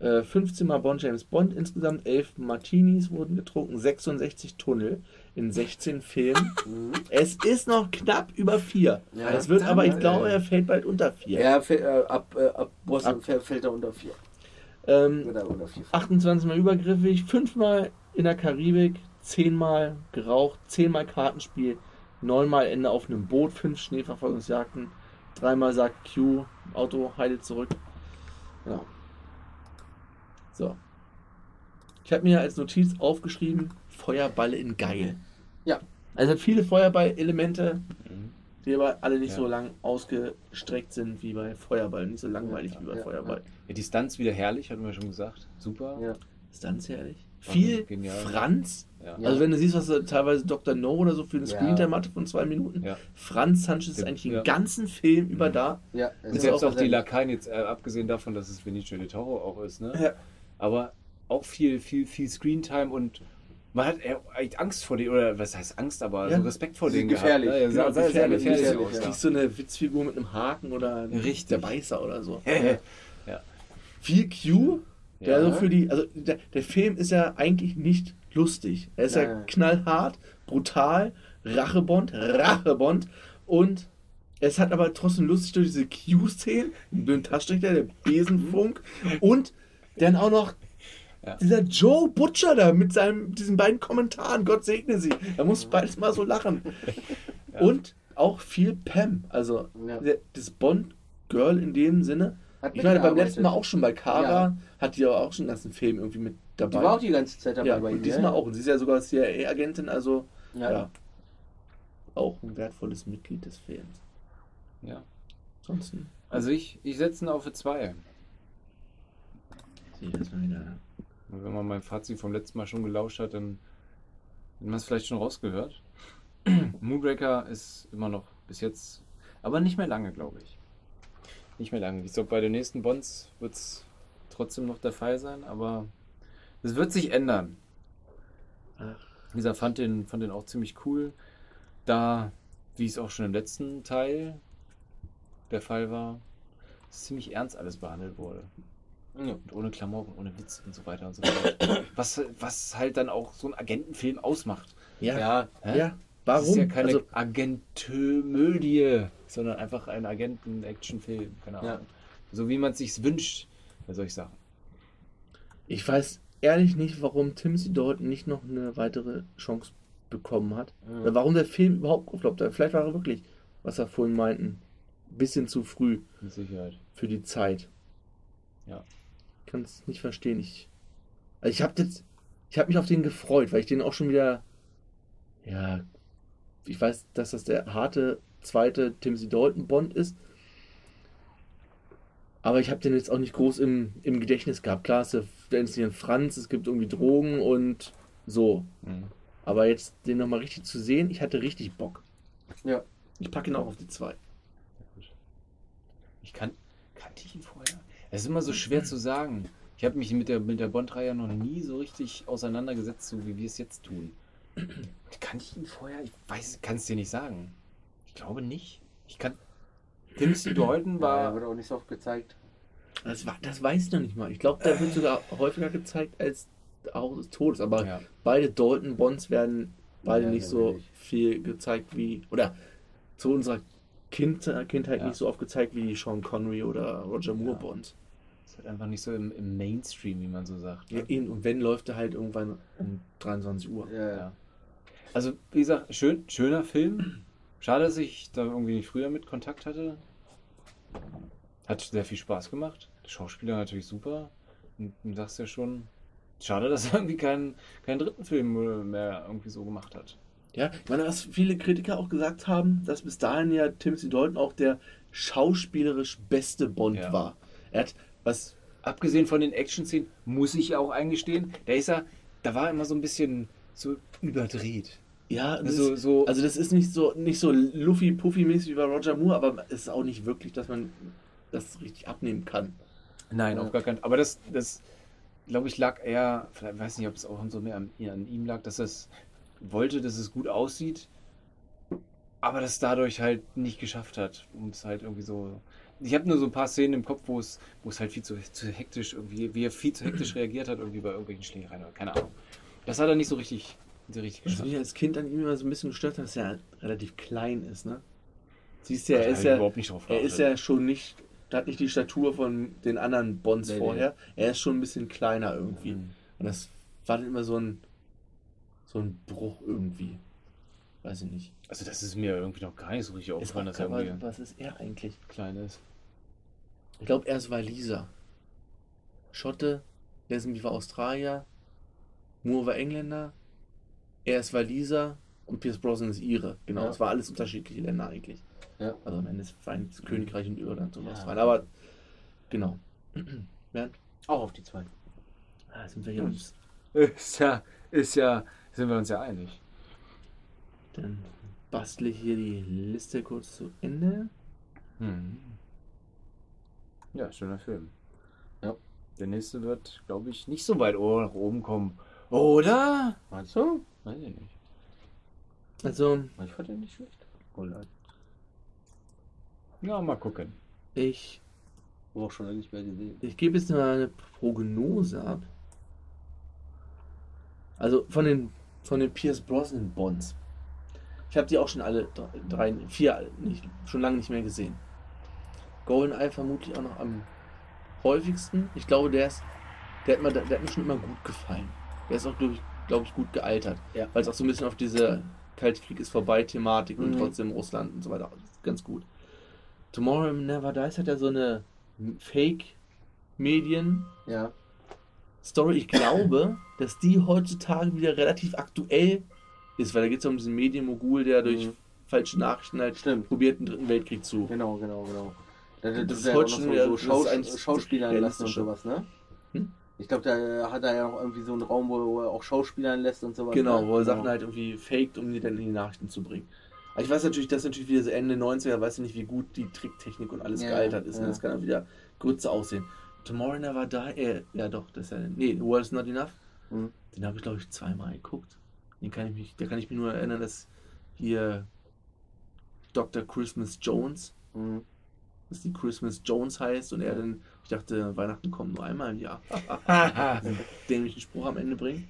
Äh, 15 Mal Bond James Bond, insgesamt 11 Martinis wurden getrunken, 66 Tunnel in 16 Filmen. Mhm. es ist noch knapp über 4. Ja, das wird aber, ich glaube, ey. er fällt bald unter 4. Ja, äh, ab, äh, ab Boss Ab- fällt, fällt er unter vier. Ähm, Wird er unter vier. 28 Mal übergriffig, 5 Mal in der Karibik, 10 Mal geraucht, 10 Mal Kartenspiel, 9 Mal Ende auf einem Boot, 5 Schneeverfolgungsjagden, 3 Mal sagt Q, Auto, heile zurück. Ja. So. Ich habe mir als Notiz aufgeschrieben, Feuerballe in geil. Ja. Also hat viele Feuerball-Elemente, Mhm. die aber alle nicht Ja. so lang ausgestreckt sind wie bei Feuerball, nicht so langweilig wie bei Ja, Feuerball. Ja, die Stunts wieder herrlich, hatten wir schon gesagt. Super. Ja. Ist ganz herrlich. Viel genial. Franz. Ja. Ja. Also wenn du siehst, was er teilweise Dr. No oder so für eine Ja. Screentime hatte von zwei Minuten. Ja. Franz Sanchez ist Ja. eigentlich den Ja. ganzen Film über Mhm. da. Ja, Und selbst auch die. Lakaien, jetzt äh, abgesehen davon, dass es Benicio del Toro auch ist, ne? Ja. Aber auch viel, viel, viel Screentime und man hat echt Angst vor denen, oder was heißt Angst, aber Ja. so Respekt vor denen gefährlich. gehabt. Ne? Genau, Ja, sehr, sehr gefährlich, gefährlich, gefährlich, aus. ja. Das ist so eine Witzfigur mit einem Haken oder ein- Richtig. der Beißer oder so. Ja. Viel Q, der Ja. so für die, also der, der Film ist ja eigentlich nicht lustig. Er ist ja Nein. knallhart, brutal, Rachebond, Rachebond und es hat aber trotzdem lustig durch diese Q-Szenen, den blöden Taschenrechner, der Besenfunk und dann auch noch Ja. dieser Joe Butcher da mit seinem, diesen beiden Kommentaren, Gott segne sie. Da muss beides mal so lachen. Ja. Und auch viel Pam, also Ja. das Bond-Girl in dem Sinne. Hat Ich meine, beim letzten Mal auch schon bei Kara, hat die aber auch schon den ganzen Film irgendwie mit dabei. Die war auch die ganze Zeit dabei ja, bei und ihm. diesmal auch. Und sie ist ja sogar CIA-Agentin, also Ja. Auch ein wertvolles Mitglied des Films. Ja. Ansonsten Also ich, ich setze ihn auf eine 2. wieder. Wenn man mein Fazit vom letzten Mal schon gelauscht hat, dann hat man es vielleicht schon rausgehört. Moonbreaker ist immer noch bis jetzt, aber nicht mehr lange, glaube ich. Nicht mehr lange. Ich glaube, bei den nächsten Bonds wird es trotzdem noch der Fall sein, aber es wird sich ändern. Wie gesagt, fand den, fand den auch ziemlich cool. Da, wie es auch schon im letzten Teil der Fall war, ziemlich ernst alles behandelt wurde. Ja. Und ohne Klamauk und ohne Witz und so weiter und so fort. was, was halt dann auch so ein Agentenfilm ausmacht. Ja, ja. Ja, Hä? Warum? Das ist ja keine Also, Agentömödie, sondern einfach ein Agenten-Action-Film. Keine Ahnung. Ja. So wie man es sich wünscht, bei solchen Sachen. ich weiß ehrlich nicht, warum Timothy Dalton nicht noch eine weitere Chance bekommen hat. Ja. Oder warum der Film überhaupt gefloppt hat. Vielleicht war er wirklich, was er vorhin meinten, ein bisschen zu früh Mit Sicherheit. für die Zeit. Ja. Ich kann es nicht verstehen. Ich, also ich habe jetzt, ich habe mich auf den gefreut, weil ich den auch schon wieder, ja, ich weiß, dass das der harte zweite Timothy Dalton Bond ist. Aber ich habe den jetzt auch nicht groß im, im Gedächtnis gehabt. Klar, es ist der hier ein Franz, es gibt irgendwie Drogen und so. Mhm. Aber jetzt den nochmal richtig zu sehen, ich hatte richtig Bock. Ja. Ich packe ihn auch auf die zwei. Ich kann, kannte ich ihn vorher? Es ist immer so schwer zu sagen. Ich habe mich mit der, mit der Bond-Reihe noch nie so richtig auseinandergesetzt, so wie wir es jetzt tun. Kannte ich ihn vorher? Ich weiß, kann es dir nicht sagen. Ich glaube nicht. Ich kann. Timothy Dalton War, war. wird auch nicht so oft gezeigt. Das, war, das weiß ich noch nicht mal. Ich glaube, der wird sogar häufiger gezeigt als Haus des Todes. Aber Ja. beide Dalton Bonds werden beide Ja, nicht so natürlich. viel gezeigt wie. Oder zu unserer kind, Kindheit Ja. nicht so oft gezeigt wie Sean Connery oder Roger Moore Ja. Bonds. Ist halt einfach nicht so im, im Mainstream, wie man so sagt. Ja, eben. und wenn, läuft er halt irgendwann um 23 Uhr. Ja. Ja. Also, wie gesagt, schön, schöner Film. Schade, dass ich da irgendwie nicht früher mit Kontakt hatte. Hat sehr viel Spaß gemacht. Der Schauspieler natürlich super. Und du sagst ja schon, schade, dass er irgendwie keinen, keinen dritten Film mehr irgendwie so gemacht hat. Ja, ich meine, was viele Kritiker auch gesagt haben, dass bis dahin ja Timothy Dalton auch der schauspielerisch beste Bond Ja. war. Er hat was. Abgesehen von den Action-Szenen, muss ich ja auch eingestehen, der ist ja, da war immer so ein bisschen so überdreht. Ja, das So, ist, so, also das ist nicht so nicht so Luffy-Puffy-mäßig wie bei Roger Moore, aber es ist auch nicht wirklich, dass man das richtig abnehmen kann. Nein, Ja. auf gar keinen Aber das, das glaube ich, lag eher, vielleicht weiß nicht, ob es auch so mehr an, an ihm lag, dass es wollte, dass es gut aussieht, aber das dadurch halt nicht geschafft hat. Und es halt irgendwie so. Ich habe nur so ein paar Szenen im Kopf, wo es, wo es halt viel zu, zu hektisch irgendwie, wie er viel zu hektisch reagiert hat, irgendwie bei irgendwelchen Schlägereien oder keine Ahnung. Das hat er nicht so richtig, so richtig Was geschafft. mich als Kind an ihm immer so ein bisschen gestört hat, dass er relativ klein ist, ne? Siehst du, er ist ja, überhaupt nicht drauf er ist ja schon nicht, hat nicht die Statur von den anderen Bonds Nee, nee. vorher. Er ist schon ein bisschen kleiner irgendwie. Mhm. Und das war dann immer so ein, so ein Bruch irgendwie. Weiß ich nicht. Also das ist mir irgendwie noch gar nicht so richtig aufgefallen, dass er irgendwie was ist er eigentlich? klein ist. Ich glaube, er ist Waliser. Schotte, irgendwie war Australier. Moore war Engländer, er ist Waliser und Pierce Brosnan ist Ire. Genau, Ja. es war alles unterschiedliche Länder eigentlich. Ja. Also am Ende ist Vereinigtes Königreich und Irland sowas. Ja. Aber genau. Bernd, Auch auf die zwei. ah, sind wir hier uns. Ist ja, ist ja, sind wir uns ja einig. Dann bastle ich hier die Liste kurz zu Ende. Hm. Ja, schöner Film. Ja. Der nächste wird, glaube ich, nicht so weit nach oben kommen. Oder? Meinst du? Weiß ich nicht. Also, Ich fand den nicht schlecht. Oder? Ja, mal gucken. ich, auch schon lange nicht mehr gesehen. ich gebe jetzt mal eine Prognose ab. Also von den, von den Pierce Brosnan Bonds. Ich habe die auch schon alle drei, vier nicht, schon lange nicht mehr gesehen. GoldenEye vermutlich auch noch am häufigsten. Ich glaube, der ist, der hat, mir, der hat mir schon immer gut gefallen. Der ist auch, glaube ich, glaub ich, gut gealtert. Ja. Weil es auch so ein bisschen auf diese Kaltkrieg ist vorbei Thematik und Mhm. trotzdem Russland und so weiter. Ganz gut. Tomorrow Never Dies hat ja so eine Fake-Medien. Ja. Story, ich glaube, dass die heutzutage wieder relativ aktuell ist, weil da geht es um diesen Medienmogul, der durch Mhm. falsche Nachrichten halt Stimmt. probiert, den dritten Weltkrieg zu. Genau, genau, genau. Da, da, Das das ist ja auch heute schon so, so das Schaus das Schauspielern lassen und sowas, ne? Hm? Ich glaube, da hat er ja noch irgendwie so einen Raum, wo er auch Schauspielern lässt und sowas. Genau, ne? wo er Sachen halt irgendwie faked, um die dann in die Nachrichten zu bringen. Aber ich weiß natürlich, das ist natürlich wieder so Ende 90er, weiß ich nicht, wie gut die Tricktechnik und alles Ja, gealtert ist. ja. Ne? Das kann dann wieder Grütze aussehen. Tomorrow Never Die, äh, ja doch, das ist ja, nee, The World is Not Enough. Mhm. Den habe ich, glaube ich, zweimal geguckt. Den kann ich mich, da kann ich mich nur erinnern, dass hier Dr. Christmas Jones, Mhm. dass die Christmas Jones heißt und er dann, ich dachte, Weihnachten kommt nur einmal im Jahr. dämlichen Spruch am Ende bringt.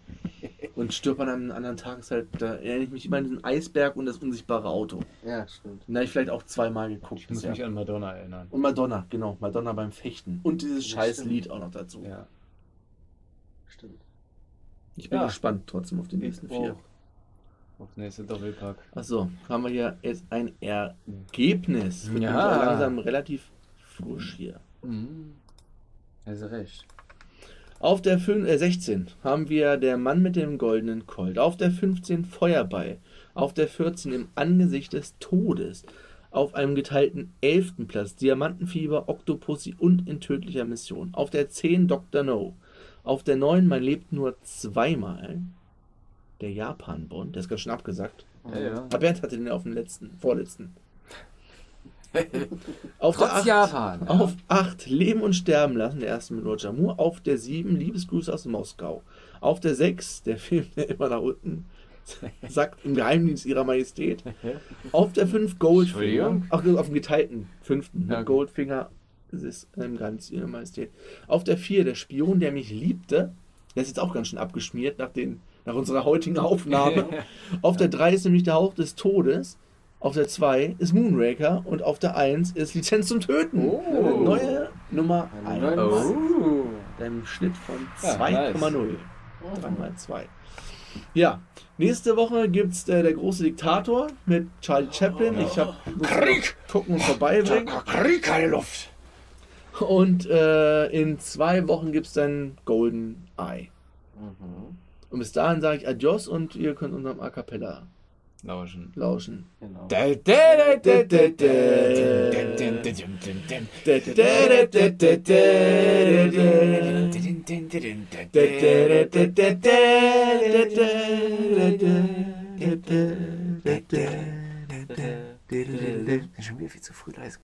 Und stirbt an einem anderen Tag ist halt, da erinnere ich mich immer an diesen Eisberg und das unsichtbare Auto. Ja, stimmt. Den habe ich vielleicht auch zweimal geguckt. Ich muss bisher. mich an Madonna erinnern. Und Madonna, genau, Madonna beim Fechten. Und dieses Ja, scheiß stimmt. Lied auch noch dazu. Ja. Stimmt. Ich bin Ja. gespannt trotzdem auf die nächsten vier. Auf das nächste Doppelpack. Achso, haben wir hier jetzt ein Ergebnis. Wird Ja. langsam relativ frisch hier. Mhm. Also recht. Auf der 5, äh, 16 haben wir der Mann mit dem goldenen Colt. Auf der 15 Feuerball. Auf der 14 im Angesicht des Todes. Auf einem geteilten 11. Platz Diamantenfieber, Octopussy und in tödlicher Mission. Auf der 10 Dr. No. Auf der 9 Man lebt nur zweimal. Der Japan-Bond. Der ist ganz schön abgesagt. Ja, ja. Aber Bernd hatte den auf dem letzten, vorletzten. Auf Trotz der 8, Japan, ja. Auf 8 Leben und Sterben lassen, der erste mit Roger Moore. Auf der 7 Liebesgrüße aus Moskau. Auf der 6 der Film, der immer nach unten sagt, im Geheimdienst ihrer Majestät. Auf der 5 Goldfinger. Ach, auf dem geteilten fünften. Ja, ne? okay. Goldfinger ist im Geheimdienst ihrer Majestät. Auf der 4 der Spion, der mich liebte. Der ist jetzt auch ganz schön abgeschmiert nach, den, nach unserer heutigen Aufnahme. auf der 3 ist nämlich der Hauch des Todes. Auf der 2 ist Moonraker und auf der 1 ist Lizenz zum Töten. Oh. Neue Nummer Eine 1. neue Nummer. Oh. Einem Schnitt von Ja, 2,0. 3 mal 2. Ja, nächste Woche gibt es äh, der große Diktator mit Charlie Chaplin. Ich habe gucken und vorbeibringen. Krieg, keine Luft. Und äh, in zwei Wochen gibt es dann Golden Eye. Mhm. Und bis dahin sage ich Adios und ihr könnt unserem A Cappella Lauschen. lauschen. Genau. Schon wieder viel zu früh leise.